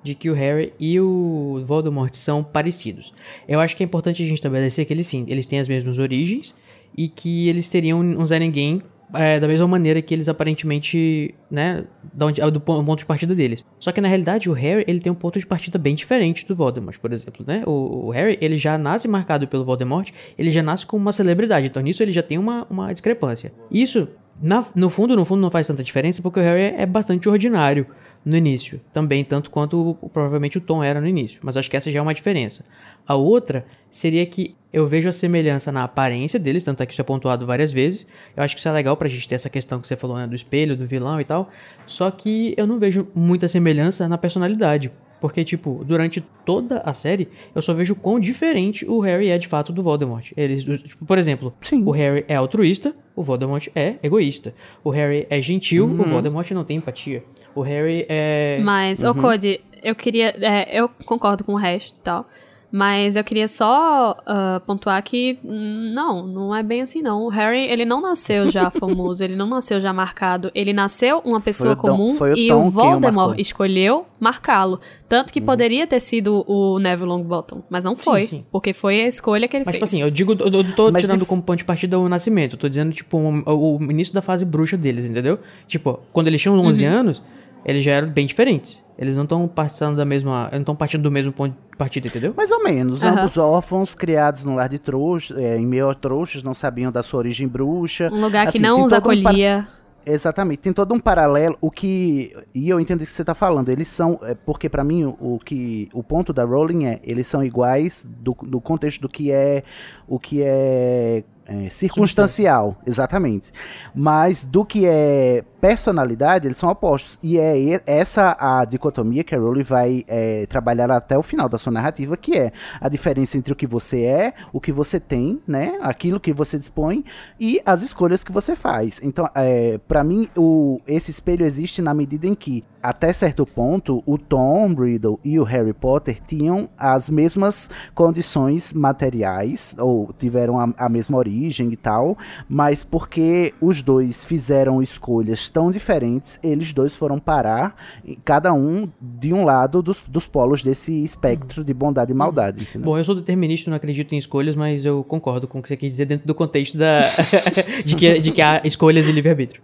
de que o Harry e o Voldemort são parecidos. Eu acho que é importante a gente estabelecer que eles sim, eles têm as mesmas origens e que eles teriam um Zé Ninguém é, da mesma maneira que eles aparentemente, né, onde, do pon- ponto de partida deles. Só que na realidade o Harry, ele tem um ponto de partida bem diferente do Voldemort, por exemplo, né? O, o Harry, ele já nasce marcado pelo Voldemort, ele já nasce como uma celebridade, então nisso ele já tem uma, uma discrepância. Isso, na- no fundo, no fundo não faz tanta diferença porque o Harry é bastante ordinário no início, também tanto quanto provavelmente o Tom era no início, mas acho que essa já é uma diferença. A outra seria que eu vejo a semelhança na aparência deles, tanto é que isso é pontuado várias vezes. Eu acho que isso é legal pra gente ter essa questão que você falou, né, do espelho, do vilão e tal. Só que eu não vejo muita semelhança na personalidade. Porque, tipo, durante toda a série, eu só vejo quão diferente o Harry é de fato do Voldemort. Eles, tipo, por exemplo, Sim. o Harry é altruísta, o Voldemort é egoísta. O Harry é gentil, o Voldemort não tem empatia. O Harry é. Mas, ô Cody, eu queria. é, eu concordo com o resto e tal. Mas eu queria só ah, pontuar que hum, não, não é bem assim não. O Harry, ele não nasceu já famoso, ele não nasceu já marcado. Ele nasceu uma pessoa o Tom- comum foi o e Tom o o Voldemort. Uhum. escolheu marcá-lo. Tanto que poderia ter sido o Neville Longbottom, mas não foi. sim. Porque foi a escolha que ele Mas, tipo fez. assim, eu digo, eu não tô Mas tirando se- como ponto de partida o nascimento, eu tô dizendo, tipo, um- o, o início da fase bruxa deles, entendeu? Tipo, quando eles tinham 11 Uhum. anos, eles já eram bem diferentes. Eles não estão partindo da mesma. Não estão partindo do mesmo ponto de partida, entendeu? Mais ou menos. Aham. Ambos órfãos, criados no lar de trouxas, é, em meio a trouxas, não sabiam da sua origem bruxa. um lugar que Assim, não tem os todo um par- acolhia. Exatamente, tem todo um paralelo, o que e eu entendo isso que você tá falando, eles são, é, porque pra mim o, o que o ponto da Rowling é, eles são iguais do, do contexto do que é o que é, é, circunstancial, exatamente. Mas do que é personalidade, eles são opostos. E é essa a dicotomia que a Rowling vai é, trabalhar até o final da sua narrativa, que é a diferença entre o que você é, o que você tem, né? Aquilo que você dispõe e as escolhas que você faz. Então, é, para mim, o, esse espelho existe na medida em que, até certo ponto, o Tom Riddle e o Harry Potter tinham as mesmas condições materiais, ou tiveram a, a mesma origem e tal, mas porque os dois fizeram escolhas tão diferentes, eles dois foram parar, cada um de um lado dos, dos polos desse espectro de bondade e maldade. Entendeu? Bom, eu sou determinista, não acredito em escolhas, mas eu concordo com o que você quer dizer dentro do contexto da, de, que, de que há escolhas e livre-arbítrio.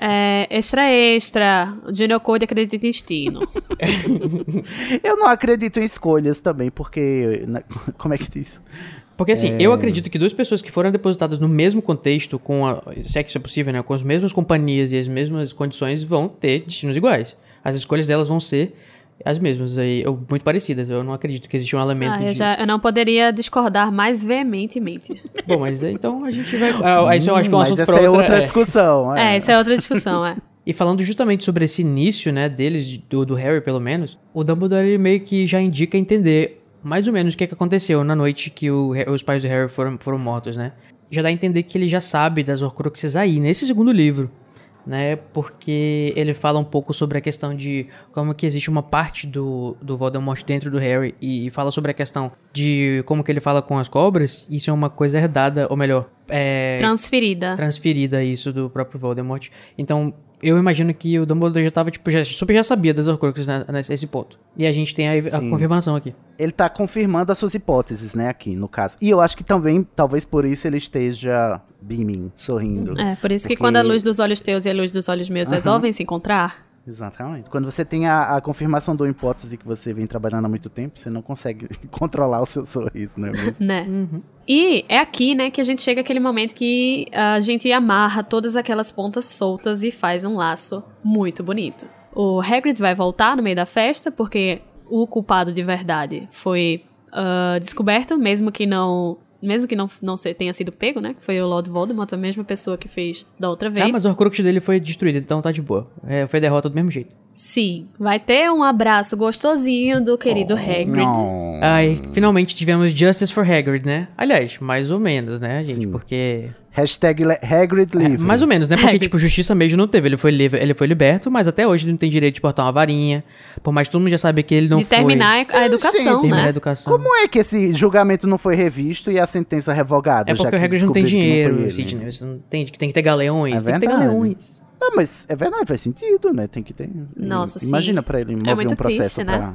É, extra, extra. O Junior Code acredita em destino. Eu não acredito em escolhas também, porque. Como é que diz? Porque assim, eu acredito que duas pessoas que foram depositadas no mesmo contexto, com a, se é que isso é possível, né, com as mesmas companhias e as mesmas condições, vão ter destinos iguais. As escolhas delas vão ser as mesmas, aí, ou muito parecidas. Eu não acredito que existe um elemento Ah, eu, de... já, eu não poderia discordar mais veementemente. Bom, mas é, então a gente vai... Ah, isso eu acho que é um assunto essa pra é outra... outra é. discussão. É, isso é outra discussão, é. E falando justamente sobre esse início, né, deles, de- do, do Harry pelo menos, o Dumbledore ele meio que já indica entender mais ou menos o que, que aconteceu na noite que o os pais do Harry foram, foram mortos, né? Já dá a entender que ele já sabe das Horcruxes aí, nesse segundo livro, né? Porque ele fala um pouco sobre a questão de como que existe uma parte do, do Voldemort dentro do Harry e fala sobre a questão de como que ele fala com as cobras, isso é uma coisa herdada, ou melhor, é Transferida. transferida isso do próprio Voldemort. Então, eu imagino que o Dumbledore já tava, tipo, já, super já sabia das Horcruxes né, nesse esse ponto. E a gente tem a, a confirmação aqui. Ele tá confirmando as suas hipóteses, né, aqui, no caso. E eu acho que também, talvez por isso ele esteja beaming, sorrindo. É, por isso que Porque- quando a luz dos olhos teus e a luz dos olhos meus resolvem se encontrar, Exatamente. Quando você tem a, a confirmação de uma hipótese que você vem trabalhando há muito tempo, você não consegue controlar o seu sorriso, não é mesmo? né? E é aqui, né, que a gente chega àquele momento que a gente amarra todas aquelas pontas soltas e faz um laço muito bonito. O Hagrid vai voltar no meio da festa, porque o culpado de verdade foi ah, descoberto, mesmo que não. Mesmo que não, não tenha sido pego, né? Que foi o Lord Voldemort, a mesma pessoa que fez da outra vez. Ah, mas o Horcrux dele foi destruído, então tá de boa. É, foi derrota do mesmo jeito. Sim, vai ter um abraço gostosinho do querido Hagrid. Não. Ai, finalmente tivemos Justice for Hagrid, né? Aliás, mais ou menos, né, gente? Sim. Porque... Hashtag Hagrid É, livre. mais ou menos, né? Porque, Hagrid. tipo, justiça mesmo não teve. Ele foi, livre, ele foi liberto, mas até hoje ele não tem direito de portar uma varinha. Por mais que todo mundo já sabe que ele não de foi... terminar Sim, a educação, sim, terminar a né? educação. Como é que esse julgamento não foi revisto e a sentença revogada? É já porque o Hagrid não tem não dinheiro, foi ele? Sidney. Você não entende que tem que ter galeões. É tem que ter verdade. galeões. Não, mas é verdade, faz sentido, né? Tem que ter. Nossa, sim. Imagina pra ele mover muito um processo triste, né? pra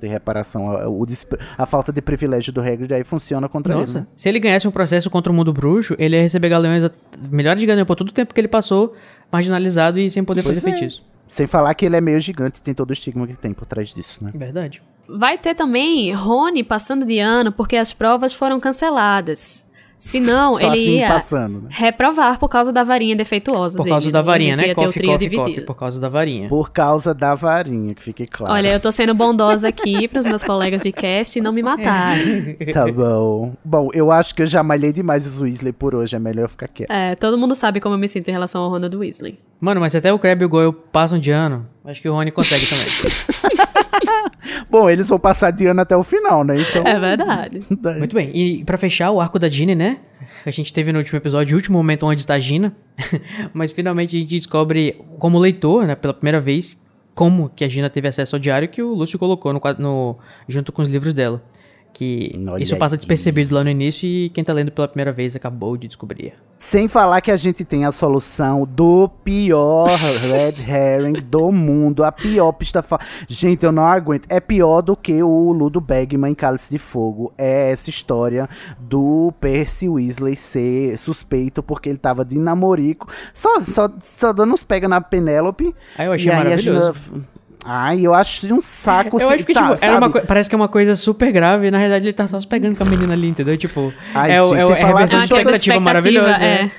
ter reparação. A, o despre- a falta de privilégio do Hagrid aí funciona contra Nossa, ele. né? se ele ganhasse um processo contra o mundo bruxo, ele ia receber galeões, a- milhares de galeões por todo o tempo que ele passou marginalizado e sem poder Pois fazer é. feitiço. Sem falar que ele é meio gigante e tem todo o estigma que tem por trás disso, né? Verdade. Vai ter também Rony passando de ano porque as provas foram canceladas. Senão, Só ele assim ia passando, né? reprovar por causa da varinha defeituosa Por dele. causa da varinha, né? Coffee, trio coffee, dividido. coffee, por causa da varinha. Por causa da varinha, que fique claro. Olha, eu tô sendo bondosa aqui pros meus colegas de cast não me matarem. Tá bom. Bom, eu acho que eu já malhei demais os Weasley por hoje, é melhor eu ficar quieto. É, todo mundo sabe como eu me sinto em relação ao Ronald Weasley. Mano, mas se até o Crabbe e o Goyle passam de ano, acho que o Rony consegue também. Bom, eles vão passar de ano até o final, né? Então. É verdade. Muito bem. E pra fechar o arco da Ginny, né? A gente teve no último episódio o último momento onde está a Gina. mas finalmente a gente descobre, como leitor, né, pela primeira vez, como que a Gina teve acesso ao diário que o Lúcio colocou no, no- junto com os livros dela. Que Olha isso passa despercebido lá no início e quem tá lendo pela primeira vez acabou de descobrir. Sem falar que a gente tem a solução do pior Red Herring do mundo. A pior pista. Fa... Gente, eu não aguento. É pior do que o Ludo Bagman em Cálice de Fogo. É essa história do Percy Weasley ser suspeito porque ele tava de namorico. Só, só, só dando uns pega na Penélope. Aí eu achei e aí a maravilhoso. Ai, eu acho um saco. Eu assim, acho que, tá, tipo, era uma parece que é uma coisa super grave e na realidade ele tá só se pegando com a menina ali, entendeu? Tipo, Ai, é, gente, é, é a falar reversão de de toda a expectativa maravilhosa. é. é.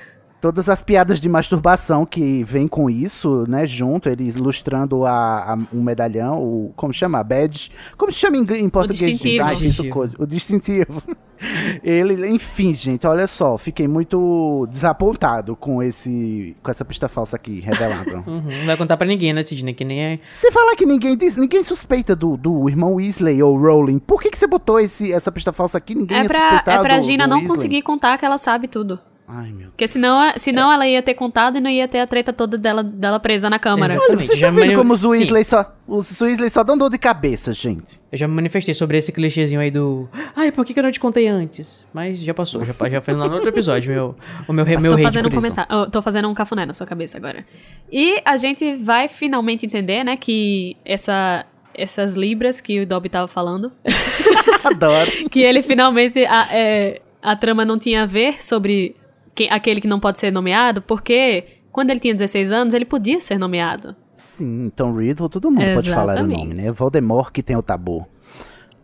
Todas as piadas de masturbação que vem com isso, né, junto, eles ilustrando a, a- um medalhão, o, como chama? A badge. Como se chama em, em português? distintivo. Ai, isso Distintivo. coisa. O distintivo. Ele, enfim, gente, olha só, fiquei muito desapontado com esse com essa pista falsa aqui, revelada. Uhum, não vai contar pra ninguém, né, Sidney? Que nem é. você fala que ninguém diz, ninguém suspeita do, do irmão Weasley ou Rowling. Por que, que você botou esse, essa pista falsa aqui? Ninguém É pra, suspeitar é pra do- Gina do não Weasley? conseguir contar que ela sabe tudo. Ai, meu Deus. Porque senão, senão ela ia ter contado e não ia ter a treta toda dela, dela presa na câmara. Olha, vocês Já estão vendo mani- como os Sim. Weasley só, os Weasley só dão dor de cabeça, gente. Eu já me manifestei sobre esse clichêzinho aí do. Ai, por que, que eu não te contei antes? Mas já passou, já, já foi lá no outro episódio, meu, o meu, meu tô hate fazendo um por isso. comentário. eu tô fazendo um cafuné na sua cabeça agora. E a gente vai finalmente entender, né, que essa, essas libras que o Dobby tava falando, Adoro. que ele finalmente a, é, a trama não tinha a ver sobre quem- aquele que não pode ser nomeado, porque quando ele tinha 16 anos, ele podia ser nomeado. Sim, então Riddle, todo mundo pode falar o Exatamente. nome, né? Voldemort que tem o tabu.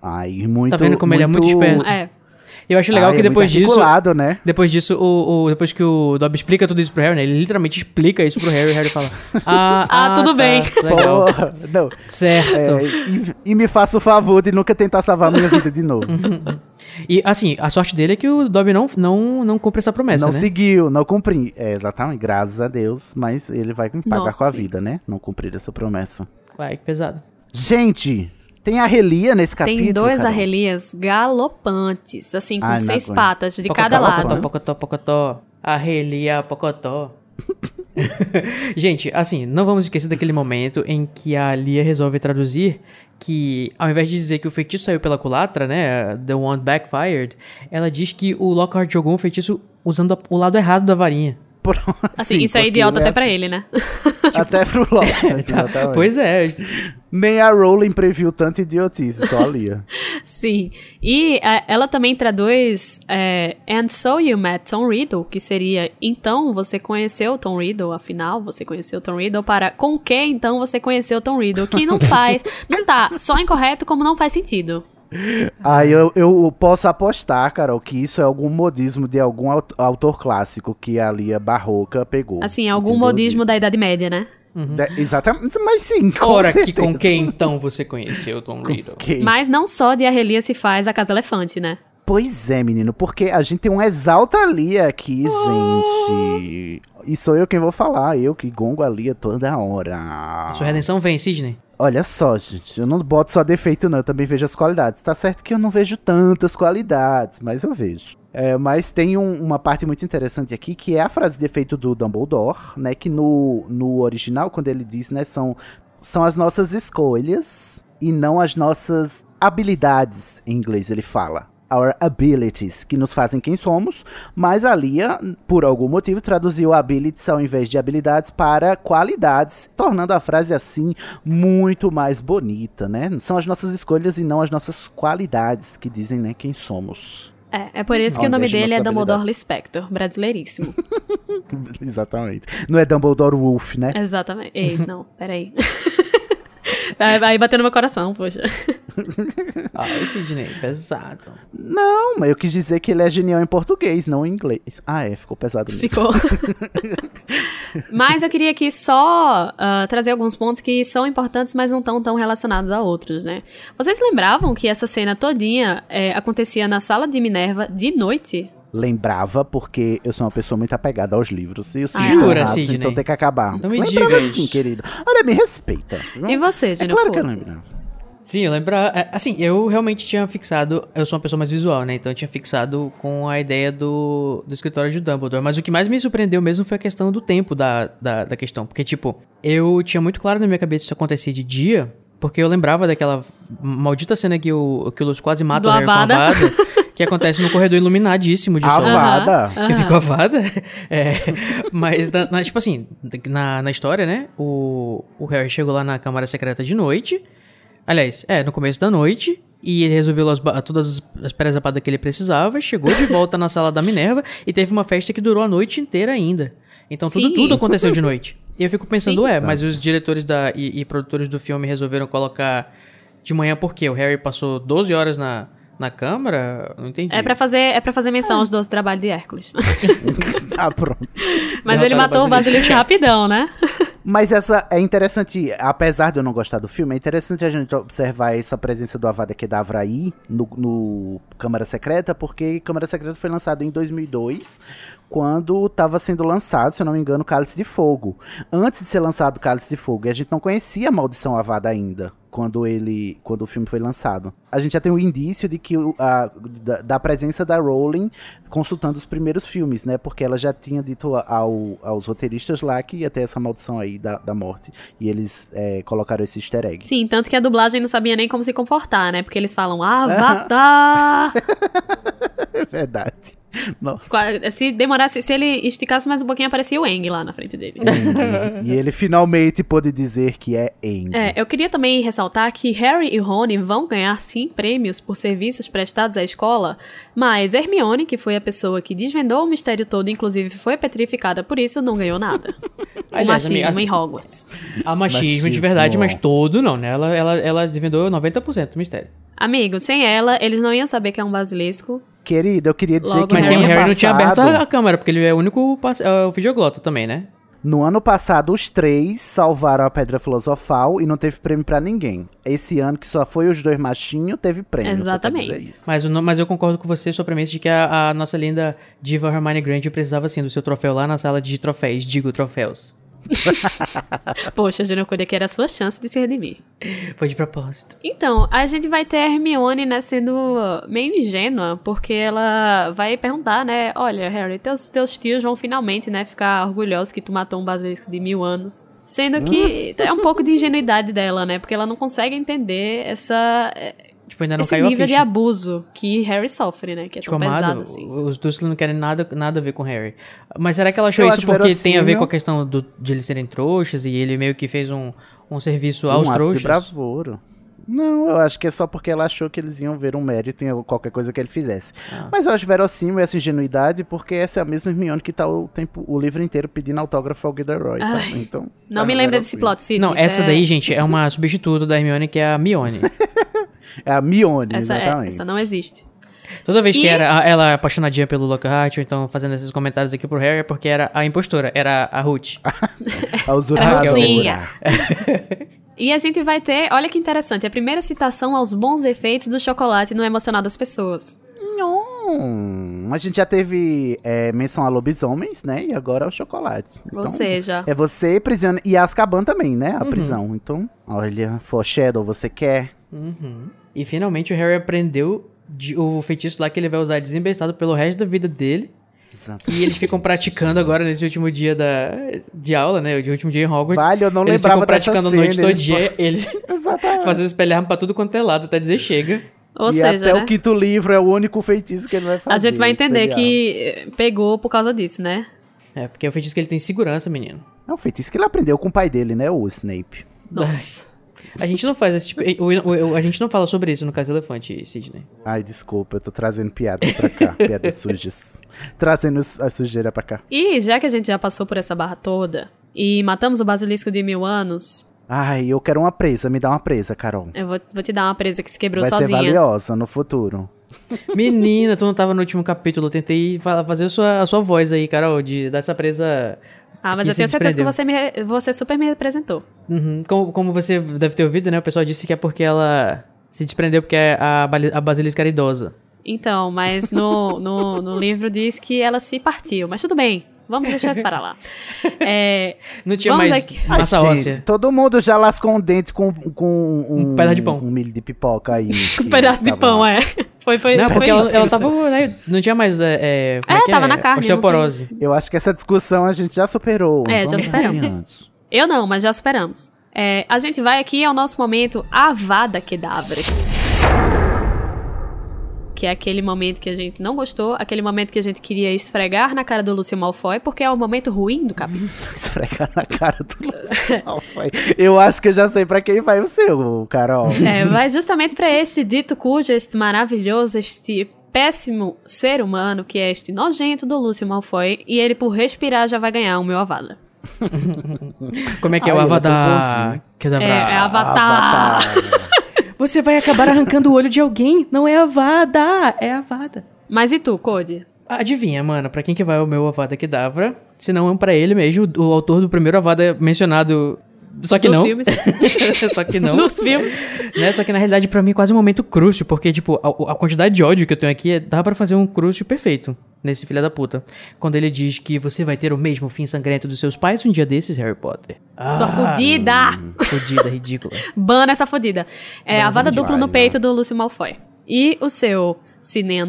Ai, muito... Tá vendo como ele é muito esperto? É. Eu acho legal Ai, que é muito depois disso. né? Depois disso, o, o- depois que o Dobby explica tudo isso pro Harry, né? Ele literalmente explica isso pro Harry e o Harry fala: Ah, Ah, tudo tá, bem." Legal. Porra, não. Certo. É, e, e me faça o favor de nunca tentar salvar minha vida de novo. E assim, a sorte dele é que o Dobby não, não, não cumpre essa promessa, não né? seguiu, não cumpri. É, exatamente, graças a Deus. Mas ele vai me pagar Nossa, com a sim. vida, né? Não cumprir essa promessa. Vai, que pesado. Gente, tem a Relia nesse capítulo, Tem dois Carol? arrelias galopantes, assim, com Ai, seis patas de Pocotó, cada lado. Pocotó, pocotó, pocotó. Arrelia, pocotó. Gente, assim, não vamos esquecer daquele momento em que a Lia resolve traduzir que, ao invés de dizer que o feitiço saiu pela culatra, né, The Wand Backfired, ela diz que o Lockhart jogou um feitiço usando o lado errado da varinha. Pronto, Assim, sim, isso é idiota ele até pra assim. ele, né? Até pro Locke. Tá, exatamente. pois é, Nem a Rowling previu tanta idiotice, só a Lia. Sim. E é, ela também traduz é, And so you met Tom Riddle, que seria então você conheceu Tom Riddle, afinal você conheceu Tom Riddle, para com que então você conheceu Tom Riddle, que não faz, não tá só incorreto como não faz sentido. Aí eu, eu posso apostar, Carol, que isso é algum modismo de algum aut- autor clássico que a Lia Barroca pegou. Assim, algum entendeu? modismo da Idade Média, né? De- exatamente, mas sim, com Ora, que com quem então você conheceu Tom Riddle? Quem? Mas não só de Arrelia se faz a Casa Elefante, né? Pois é, menino, porque a gente tem um exalta Lia aqui, gente. E sou eu quem vou falar, eu que gongo a Lia toda hora. Sua redenção vem, Sidney. Olha só, gente, eu não boto só defeito, não, eu também vejo as qualidades. Tá certo que eu não vejo tantas qualidades, mas eu vejo. É, mas tem um- uma parte muito interessante aqui, que é a frase de efeito do Dumbledore, né? Que no, no original, quando ele diz, né, são, são as nossas escolhas e não as nossas habilidades, em inglês ele fala. Our abilities, que nos fazem quem somos, mas a Lia, por algum motivo, traduziu abilities ao invés de habilidades para qualidades, tornando a frase assim muito mais bonita, né? São as nossas escolhas e não as nossas qualidades que dizem, né, quem somos. É, é por isso que o nome dele é Dumbledore. Lispector, brasileiríssimo. Exatamente. Não é Dumbledore Wolf, né? Exatamente. Ei, não, peraí. Vai, vai bater no meu coração, poxa. Ai, Sidney, pesado. Não, mas eu quis dizer que ele é genial em português, não em inglês. Ah, é, ficou pesado mesmo. Ficou. mas eu queria aqui só ah, trazer alguns pontos que são importantes, mas não estão tão relacionados a outros, né? Vocês lembravam que essa cena todinha é, acontecia na sala de Minerva de noite? Lembrava, porque eu sou uma pessoa muito apegada aos livros. E os Ah, Jura, errados, Sidney? Então tem que acabar. Não me Lembrava digas. sim, querido. Olha, me respeita. viu? E você, É Gino claro que eu lembro. Sim, eu lembrar. é, Assim, eu realmente tinha fixado. Eu sou uma pessoa mais visual, né? Então eu tinha fixado com a ideia do, do escritório de Dumbledore. Mas o que mais me surpreendeu mesmo foi a questão do tempo da, da, da questão. Porque, tipo, eu tinha muito claro na minha cabeça isso acontecer de dia. Porque eu lembrava daquela maldita cena que o, que o Lúcio quase mata Do o Harry Avada. com a Avada, que acontece no corredor iluminadíssimo de sol. Avada. Eu fico avada. É, mas, na, na- tipo assim, na, na história, né? O, o Harry chegou lá na Câmara Secreta de noite. Aliás, é, no começo da noite. E ele resolveu as todas as, as presepadas que ele precisava. Chegou de volta na sala da Minerva. E teve uma festa que durou a noite inteira ainda. Então tudo, Sim. tudo aconteceu de noite. E eu fico pensando, Sim. é, mas os diretores da, e, e produtores do filme resolveram colocar de manhã por quê? O Harry passou 12 horas na, na Câmara? Não entendi. É pra fazer, é pra fazer menção aos 12 trabalhos de Hércules. Ah, pronto. Mas ele matou o. Basilisco rapidão, né? Mas essa é interessante, apesar de eu não gostar do filme, é interessante a gente observar essa presença do Avada Kedavra aí no, no Câmara Secreta, porque Câmara Secreta foi lançado em 2002, quando estava sendo lançado, se eu não me engano, Cálice de Fogo. Antes de ser lançado Cálice de Fogo, e a gente não conhecia a Maldição Avada ainda, quando ele, quando o filme foi lançado. A gente já tem um indício de que o- a- da, da presença da Rowling consultando os primeiros filmes, né? Porque ela já tinha dito ao- aos roteiristas lá que ia ter essa maldição aí da, da morte. E eles é, colocaram esse easter egg. Sim, tanto que a dublagem não sabia nem como se comportar, né? Porque eles falam Avatar! Verdade. Nossa. Se demorasse, se ele esticasse mais um pouquinho, aparecia o Eng lá na frente dele. e ele finalmente pôde dizer que é Aang. É, eu queria também ressaltar que Harry e Rony vão ganhar sim prêmios por serviços prestados à escola, mas Hermione, que foi a pessoa que desvendou o mistério todo, inclusive foi petrificada por isso, não ganhou nada. o Aliás, machismo amiga, em Hogwarts. Há machismo, de Machismo. verdade, mas todo não, né? Ela, ela, ela desvendou 90% do mistério. Amigo, sem ela, eles não iam saber que é um basilisco. Querido, eu queria dizer Logo que Mas sem o ano Harry não tinha aberto passado- a, a câmera, porque ele é o único é o videoglota também, né? No ano passado, os três salvaram a Pedra Filosofal e não teve prêmio pra ninguém. Esse ano, que só foi os dois machinhos, teve prêmio. Exatamente. Mas, o mas eu concordo com você sobre a premissa de que a, a nossa linda diva Hermione Granger precisava sim do seu troféu lá na sala de troféus, digo troféus. Poxa, Junocúria, que era a sua chance de se redimir. Foi de propósito. Então, a gente vai ter a Hermione, né, sendo meio ingênua, porque ela vai perguntar, né, olha, Harry, teus, teus tios vão finalmente, né, ficar orgulhosos que tu matou um basilisco de mil anos. Sendo que é um pouco de ingenuidade dela, né, porque ela não consegue entender essa, Tipo, ainda não esse caiu a nível de ficha. abuso que Harry sofre, né, que é Tipo, tão pesado amado, assim. os Dursley não querem nada, nada a ver com o Harry. Mas será que ela achou Eu isso porque tem a ver com a questão do- de eles serem trouxas e ele meio que fez um, um serviço aos um ato trouxas? de bravura. Não, eu acho que é só porque ela achou que eles iam ver um mérito em qualquer coisa que ele fizesse. Ah. Mas eu acho verossímil essa ingenuidade, porque essa é a mesma Hermione que tá o, tempo, o livro inteiro pedindo autógrafo ao Gilderoy, Ai, sabe? Então, Não tá me lembra desse plot, Sidney. Não, essa é- daí, gente, é uma substituta da Hermione, que é a Mione. É a Mione, Essa, é, exatamente. essa não existe. Toda vez que E- era a- ela apaixonadinha pelo Lockhart, ou então fazendo esses comentários aqui pro Harry, é porque era a impostora, era a Ruth. A usurpadora. Ruzinha. E a gente vai ter, olha que interessante, a primeira citação aos bons efeitos do chocolate no emocional das pessoas. Hum, a gente já teve é, menção a lobisomens, né? E agora é o chocolate. Ou Então, seja, É você, prisioneiro. E Azkaban também, né? A prisão. Então, olha, foreshadow, você quer? Uhum. E finalmente o Harry aprendeu de- o feitiço lá que ele vai usar desembestado pelo resto da vida dele. Exato. E eles ficam praticando agora nesse último dia da, de aula, né? O último dia em Hogwarts. Vale, eu não eles lembrava ficam praticando a noite todo eles dia. Eles fazem espelharmo pra tudo quanto é lado, até dizer chega. ou e seja, até né? o quinto livro é o único feitiço que ele vai fazer. A gente vai entender espelhar. que eh, pegou por causa disso, né? É, porque é o feitiço que ele tem segurança, menino. É um feitiço que ele aprendeu com o pai dele, né? O Snape. Nossa. A gente não faz esse tipo. o- o- o- a gente não fala sobre isso no caso do elefante, Sidney. Ai, desculpa, eu tô trazendo piadas pra cá. piadas sujas. Trazendo a sujeira pra cá. E já que a gente já passou por essa barra toda e matamos o basilisco de mil anos, Ai, eu quero uma presa. Me dá uma presa, Carol. eu vou, vou te dar uma presa que se quebrou Vai ser sozinha. valiosa no futuro. Menina, tu não tava no último capítulo. Eu tentei fa- fazer a sua, a sua voz aí, Carol, de dessa presa. Ah, mas eu tenho certeza que você, me, você super me representou. Uhum. Como, como você deve ter ouvido, né? O pessoal disse que é porque ela se desprendeu porque a, a basilisca era idosa. Então, mas no, no, no livro diz que ela se partiu. Mas tudo bem, vamos deixar isso para lá. É, Não tinha mais aqui. Ai, massa gente, óssea. todo mundo já lascou um dente com, com um, Um pedaço de pão. Um milho de pipoca aí. um pedaço de pão, é. Foi, foi, Não, foi porque ela, isso. ela tava. né, não tinha mais. É, é, É, que tava na carne, Osteoporose. Eu acho que essa discussão a gente já superou. É, já Vamos superamos. adiante. Eu não, mas já superamos. É, a gente vai aqui ao nosso momento Avada Kedavra. Que é aquele momento que a gente não gostou, aquele momento que a gente queria esfregar na cara do Lúcio Malfoy, porque é o momento ruim do capítulo. Esfregar na cara do Lúcio Malfoy. Eu acho que eu já sei pra quem vai o seu, Carol. É, vai justamente pra este dito cujo, este maravilhoso, este péssimo ser humano, que é este nojento do Lúcio Malfoy, e ele por respirar já vai ganhar o meu Avada. Como é que é Ai, o é Avadar? bonzinho. Que dá É, pra- é Avatar. Você vai acabar arrancando o olho de alguém. Não é Avada, é Avada. Mas e tu, Cody? Adivinha, mano, pra quem que vai o meu Avada Kedavra? Se não pra ele mesmo, o autor do primeiro Avada mencionado. Só que Nos não. filmes. Só que não. Nos filmes. né? Só que na realidade, pra mim, é quase um momento crucio, porque, tipo, a, a quantidade de ódio que eu tenho aqui é- dá pra fazer um crucio perfeito nesse filho da puta. Quando ele diz que você vai ter o mesmo fim sangrento dos seus pais um dia desses, Harry Potter. Sua Ah, fudida! Fudida, ridícula. Bana essa fodida. É a vada dupla no peito do Lúcio Malfoy. E o seu Cine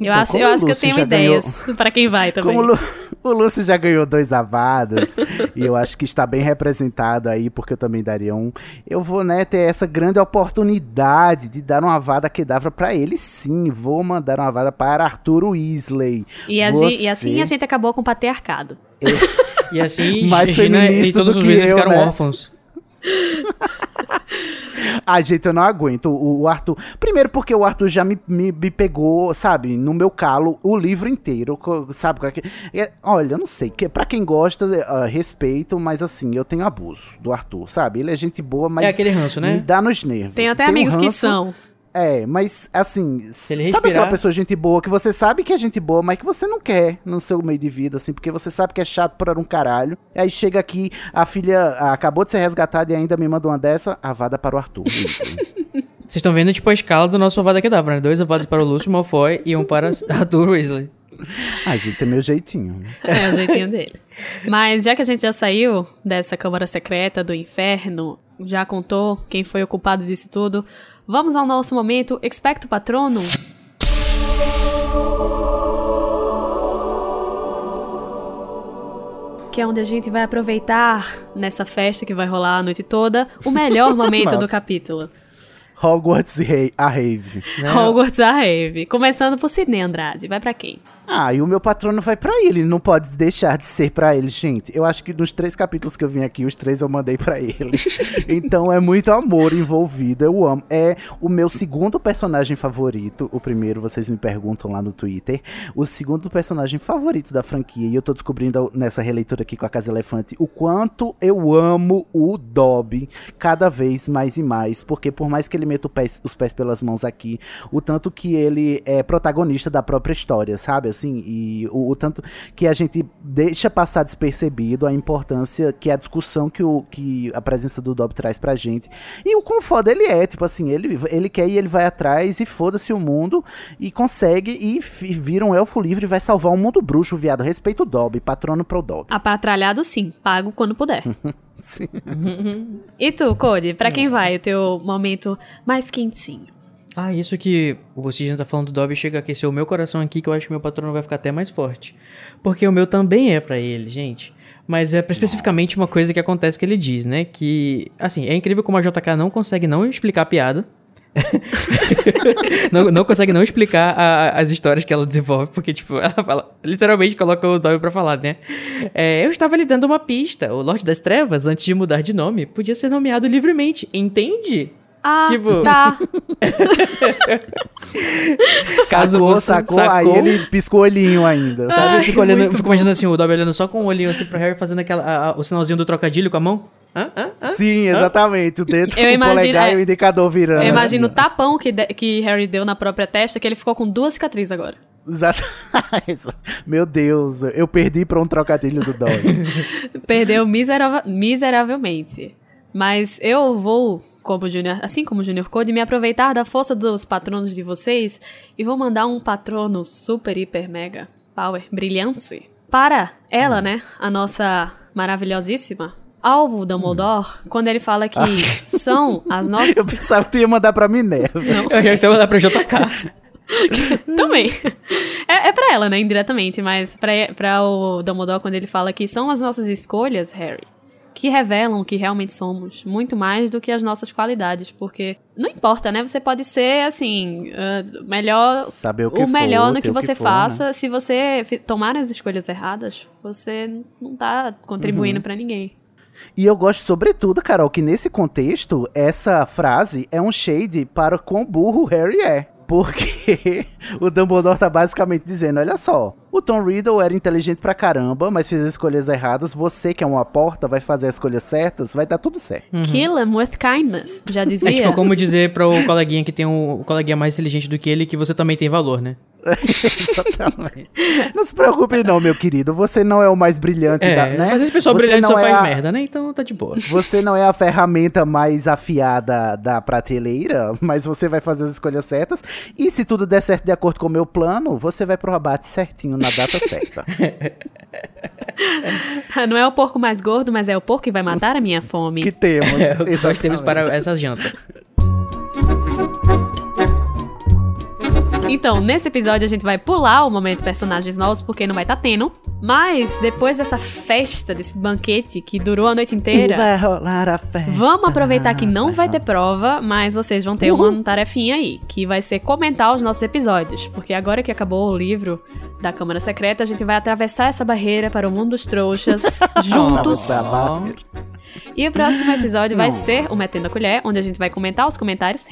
Andrade? Eu Então, acho, eu acho que eu tenho ideias pra quem vai também. Como o, Lu- o Lúcio já ganhou dois avadas, e eu acho que está bem representado aí, porque eu também daria um. Eu vou, né, ter essa grande oportunidade de dar uma avada que dava pra ele sim. Vou mandar uma avada para Arthur Weasley. E, a Você- e assim a gente acabou com o patriarcado. E assim, Mais Gina e todos do os Weasley eu, ficaram né? órfãos. Ai, gente, eu não aguento. O, o Arthur. Primeiro, porque o Arthur já me, me, me pegou, sabe, no meu calo o livro inteiro. Sabe? que- olha, eu não sei. Que, pra quem gosta, ah, respeito, mas assim, eu tenho abuso do Arthur, sabe? Ele é gente boa, mas. É aquele ranço, né? Me dá nos nervos. Tem até um amigos que ranço- são. É, mas assim, sabe aquela pessoa gente boa que você sabe que é gente boa, mas que você não quer no seu meio de vida, assim, porque você sabe que é chato por um caralho. E aí chega aqui, a filha ah, acabou de ser resgatada e ainda me manda uma dessa, avada para o Arthur. Vocês estão vendo, tipo, a escala do nosso Avada Kedavra, né? Dois Avadas para o Lúcio Malfoy e um para Arthur Weasley. Ai, gente, é meu jeitinho. É o jeitinho dele. Mas já que a gente já saiu dessa câmara secreta do inferno, já contou quem foi o culpado disso tudo, vamos ao nosso momento Expecto Patronum. Que é onde a gente vai aproveitar nessa festa que vai rolar a noite toda o melhor momento do capítulo. Hogwarts a Rave. Né? Hogwarts a Rave. Começando por Sidney Andrade. Vai pra quem? Ah, e o meu patrono vai pra ele, não pode deixar de ser pra ele, gente. Eu acho que nos três capítulos que eu vim aqui, os três eu mandei pra ele. então é muito amor envolvido, eu amo. É o meu segundo personagem favorito. O primeiro, vocês me perguntam lá no Twitter. O segundo personagem favorito da franquia, e eu tô descobrindo nessa releitura aqui com a Casa Elefante, o quanto eu amo o Dobby cada vez mais e mais. Porque por mais que ele meta pés, os pés pelas mãos aqui, o tanto que ele é protagonista da própria história, sabe? Assim, e o, o, tanto que a gente deixa passar despercebido a importância que é a discussão que, o, que a presença do Dob traz pra gente. E o quão foda ele é, tipo assim, ele, ele quer e ele vai atrás e foda-se o mundo e consegue e, e vira um elfo livre e vai salvar o mundo bruxo, viado. Respeito o Dob, patrono pro Dob. Apatralhado sim, pago quando puder. Sim. e tu, Cody, pra quem vai o teu momento mais quentinho? Ah, isso que o Cisne tá falando do Dobby chega a aquecer o meu coração aqui, que eu acho que meu patrono vai ficar até mais forte. Porque o meu também é para ele, gente. Mas é especificamente uma coisa que acontece que ele diz, né? Que, assim, é incrível como a JK não consegue não explicar a piada. não, não, consegue não explicar a, as histórias que ela desenvolve, porque, tipo, ela fala, literalmente coloca o Dobby pra falar, né? É, eu estava lhe dando uma pista. O Lorde das Trevas, antes de mudar de nome, podia ser nomeado livremente, entende? Ah, tipo... tá. Caso sacou, sacou, sacou, aí ele piscou o olhinho ainda. Sabe? Eu fico, olhando, fico imaginando assim, o Dobby olhando só com o olhinho assim pro Harry, fazendo aquela, a, a, o sinalzinho do trocadilho com a mão. Hã? Hã? Hã? Sim, exatamente. O dedo, eu o imagino, polegar é, e o indicador virando. Eu imagino o tapão que, de, que Harry deu na própria testa, que ele ficou com duas cicatrizes agora. Exato. Meu Deus, eu perdi pra um trocadilho do Dobby. Perdeu miseravel, miseravelmente. Mas eu vou como Junior, assim como o Junior Code, me aproveitar da força dos patronos de vocês e vou mandar um patrono super, hiper, mega, power, brilhante para ela, hum. né? A nossa maravilhosíssima alvo Dumbledore, hum. quando ele fala que ah. são as nossas... Eu pensava que tu ia mandar pra Minerva. Não. Eu ia mandar pra JK. Também. É, é pra ela, né? Indiretamente, mas pra, pra o Dumbledore, quando ele fala que são as nossas escolhas, Harry, que revelam o que realmente somos, muito mais do que as nossas qualidades, porque não importa, né? Você pode ser assim, uh, melhor, Saber o, que o melhor for, no que você que for, faça. Né? Se você tomar as escolhas erradas, você não tá contribuindo uhum. para ninguém. E eu gosto, sobretudo, Carol, que nesse contexto, essa frase é um shade para quão burro o Harry é. Porque o Dumbledore tá basicamente dizendo: olha só, o Tom Riddle era inteligente pra caramba, mas fez as escolhas erradas. Você, que é uma porta, vai fazer as escolhas certas, vai dar tudo certo. Uhum. Kill him with kindness, já dizia. É tipo como dizer pro coleguinha que tem um, um coleguinha mais inteligente do que ele que você também tem valor, né? Exatamente. Não se preocupe não, meu querido. Você não é o mais brilhante é, da, né? Mas esse pessoal você brilhante só é faz a... merda, né? Então tá de boa. Você não é a ferramenta mais afiada da prateleira, mas você vai fazer as escolhas certas. E se tudo der certo de acordo com o meu plano, você vai pro abate certinho na data certa. não é o porco mais gordo, mas é o porco que vai matar a minha fome. Que temos. É, o que nós temos para essa janta. Então, nesse episódio a gente vai pular o momento personagens novos, porque não vai estar tá tendo. Mas, depois dessa festa, desse banquete que durou a noite inteira. E vai rolar a festa. Vamos aproveitar que não vai, vai ter prova, mas vocês vão ter Uhul. uma tarefinha aí, que vai ser comentar os nossos episódios. Porque agora que acabou o livro da Câmara Secreta, a gente vai atravessar essa barreira para o mundo dos trouxas juntos. E o próximo episódio vai ser o Metendo a Colher, onde a gente vai comentar os comentários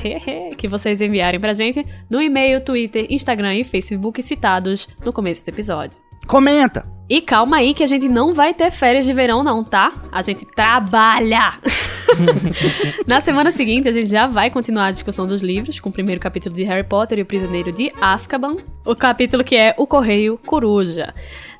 que vocês enviarem pra gente no e-mail, Twitter, Instagram e Facebook citados no começo do episódio. Comenta! E calma aí que a gente não vai ter férias de verão não, tá? A gente trabalha! Na semana seguinte, a gente já vai continuar a discussão dos livros, com o primeiro capítulo de Harry Potter e o Prisioneiro de Azkaban, o capítulo que é O Correio Coruja.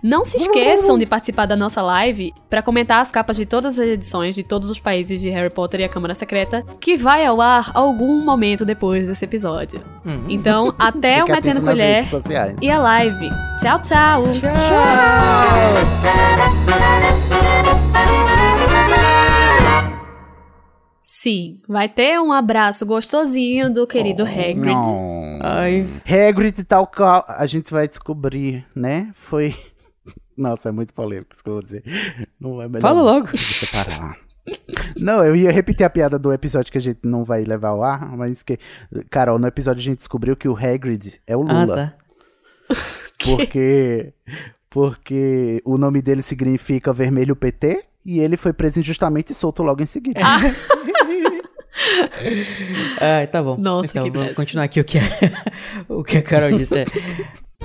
Não se esqueçam de participar da nossa live para comentar as capas de todas as edições de todos os países de Harry Potter e a Câmara Secreta, que vai ao ar algum momento depois desse episódio. Hum. Então, até o Metendo Colher e a live. Tchau, tchau! Tchau! tchau. Sim, vai ter um abraço gostosinho do querido oh, Hagrid. Não. Ai. Hagrid tal qual a gente vai descobrir, né? Foi Nossa, é muito polêmico isso que eu vou dizer. Não é melhor. Fala logo. Deixa eu parar. Não, eu ia repetir a piada do episódio que a gente não vai levar ao ar, mas que Carol, no episódio a gente descobriu que o Hagrid é o ah, Lula. Ah, tá. Porque, porque o nome dele significa Vermelho PT e ele foi preso injustamente e solto logo em seguida. Ah. Ah, tá bom. Nossa, então, que vamos continuar aqui o que, a- o que a Carol disse. É.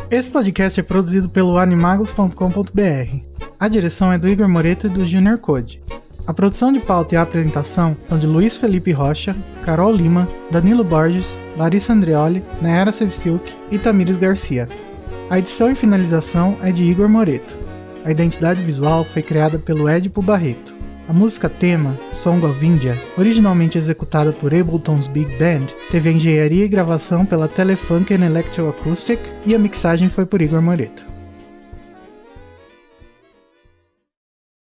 Esse podcast é produzido pelo animagos.com.br. A direção é do Igor Moreto e do Junior Code. A produção de pauta e a apresentação são de Luiz Felipe Rocha, Carol Lima, Danilo Borges, Larissa Andreoli, Nayara Sevciuk e Tamires Garcia. A edição e finalização é de Igor Moreto. A identidade visual foi criada pelo Edipo Barreto. A música tema, Song of India, originalmente executada por Ableton's Big Band, teve a engenharia e gravação pela Telefunken Electroacoustic e a mixagem foi por Igor Moreto.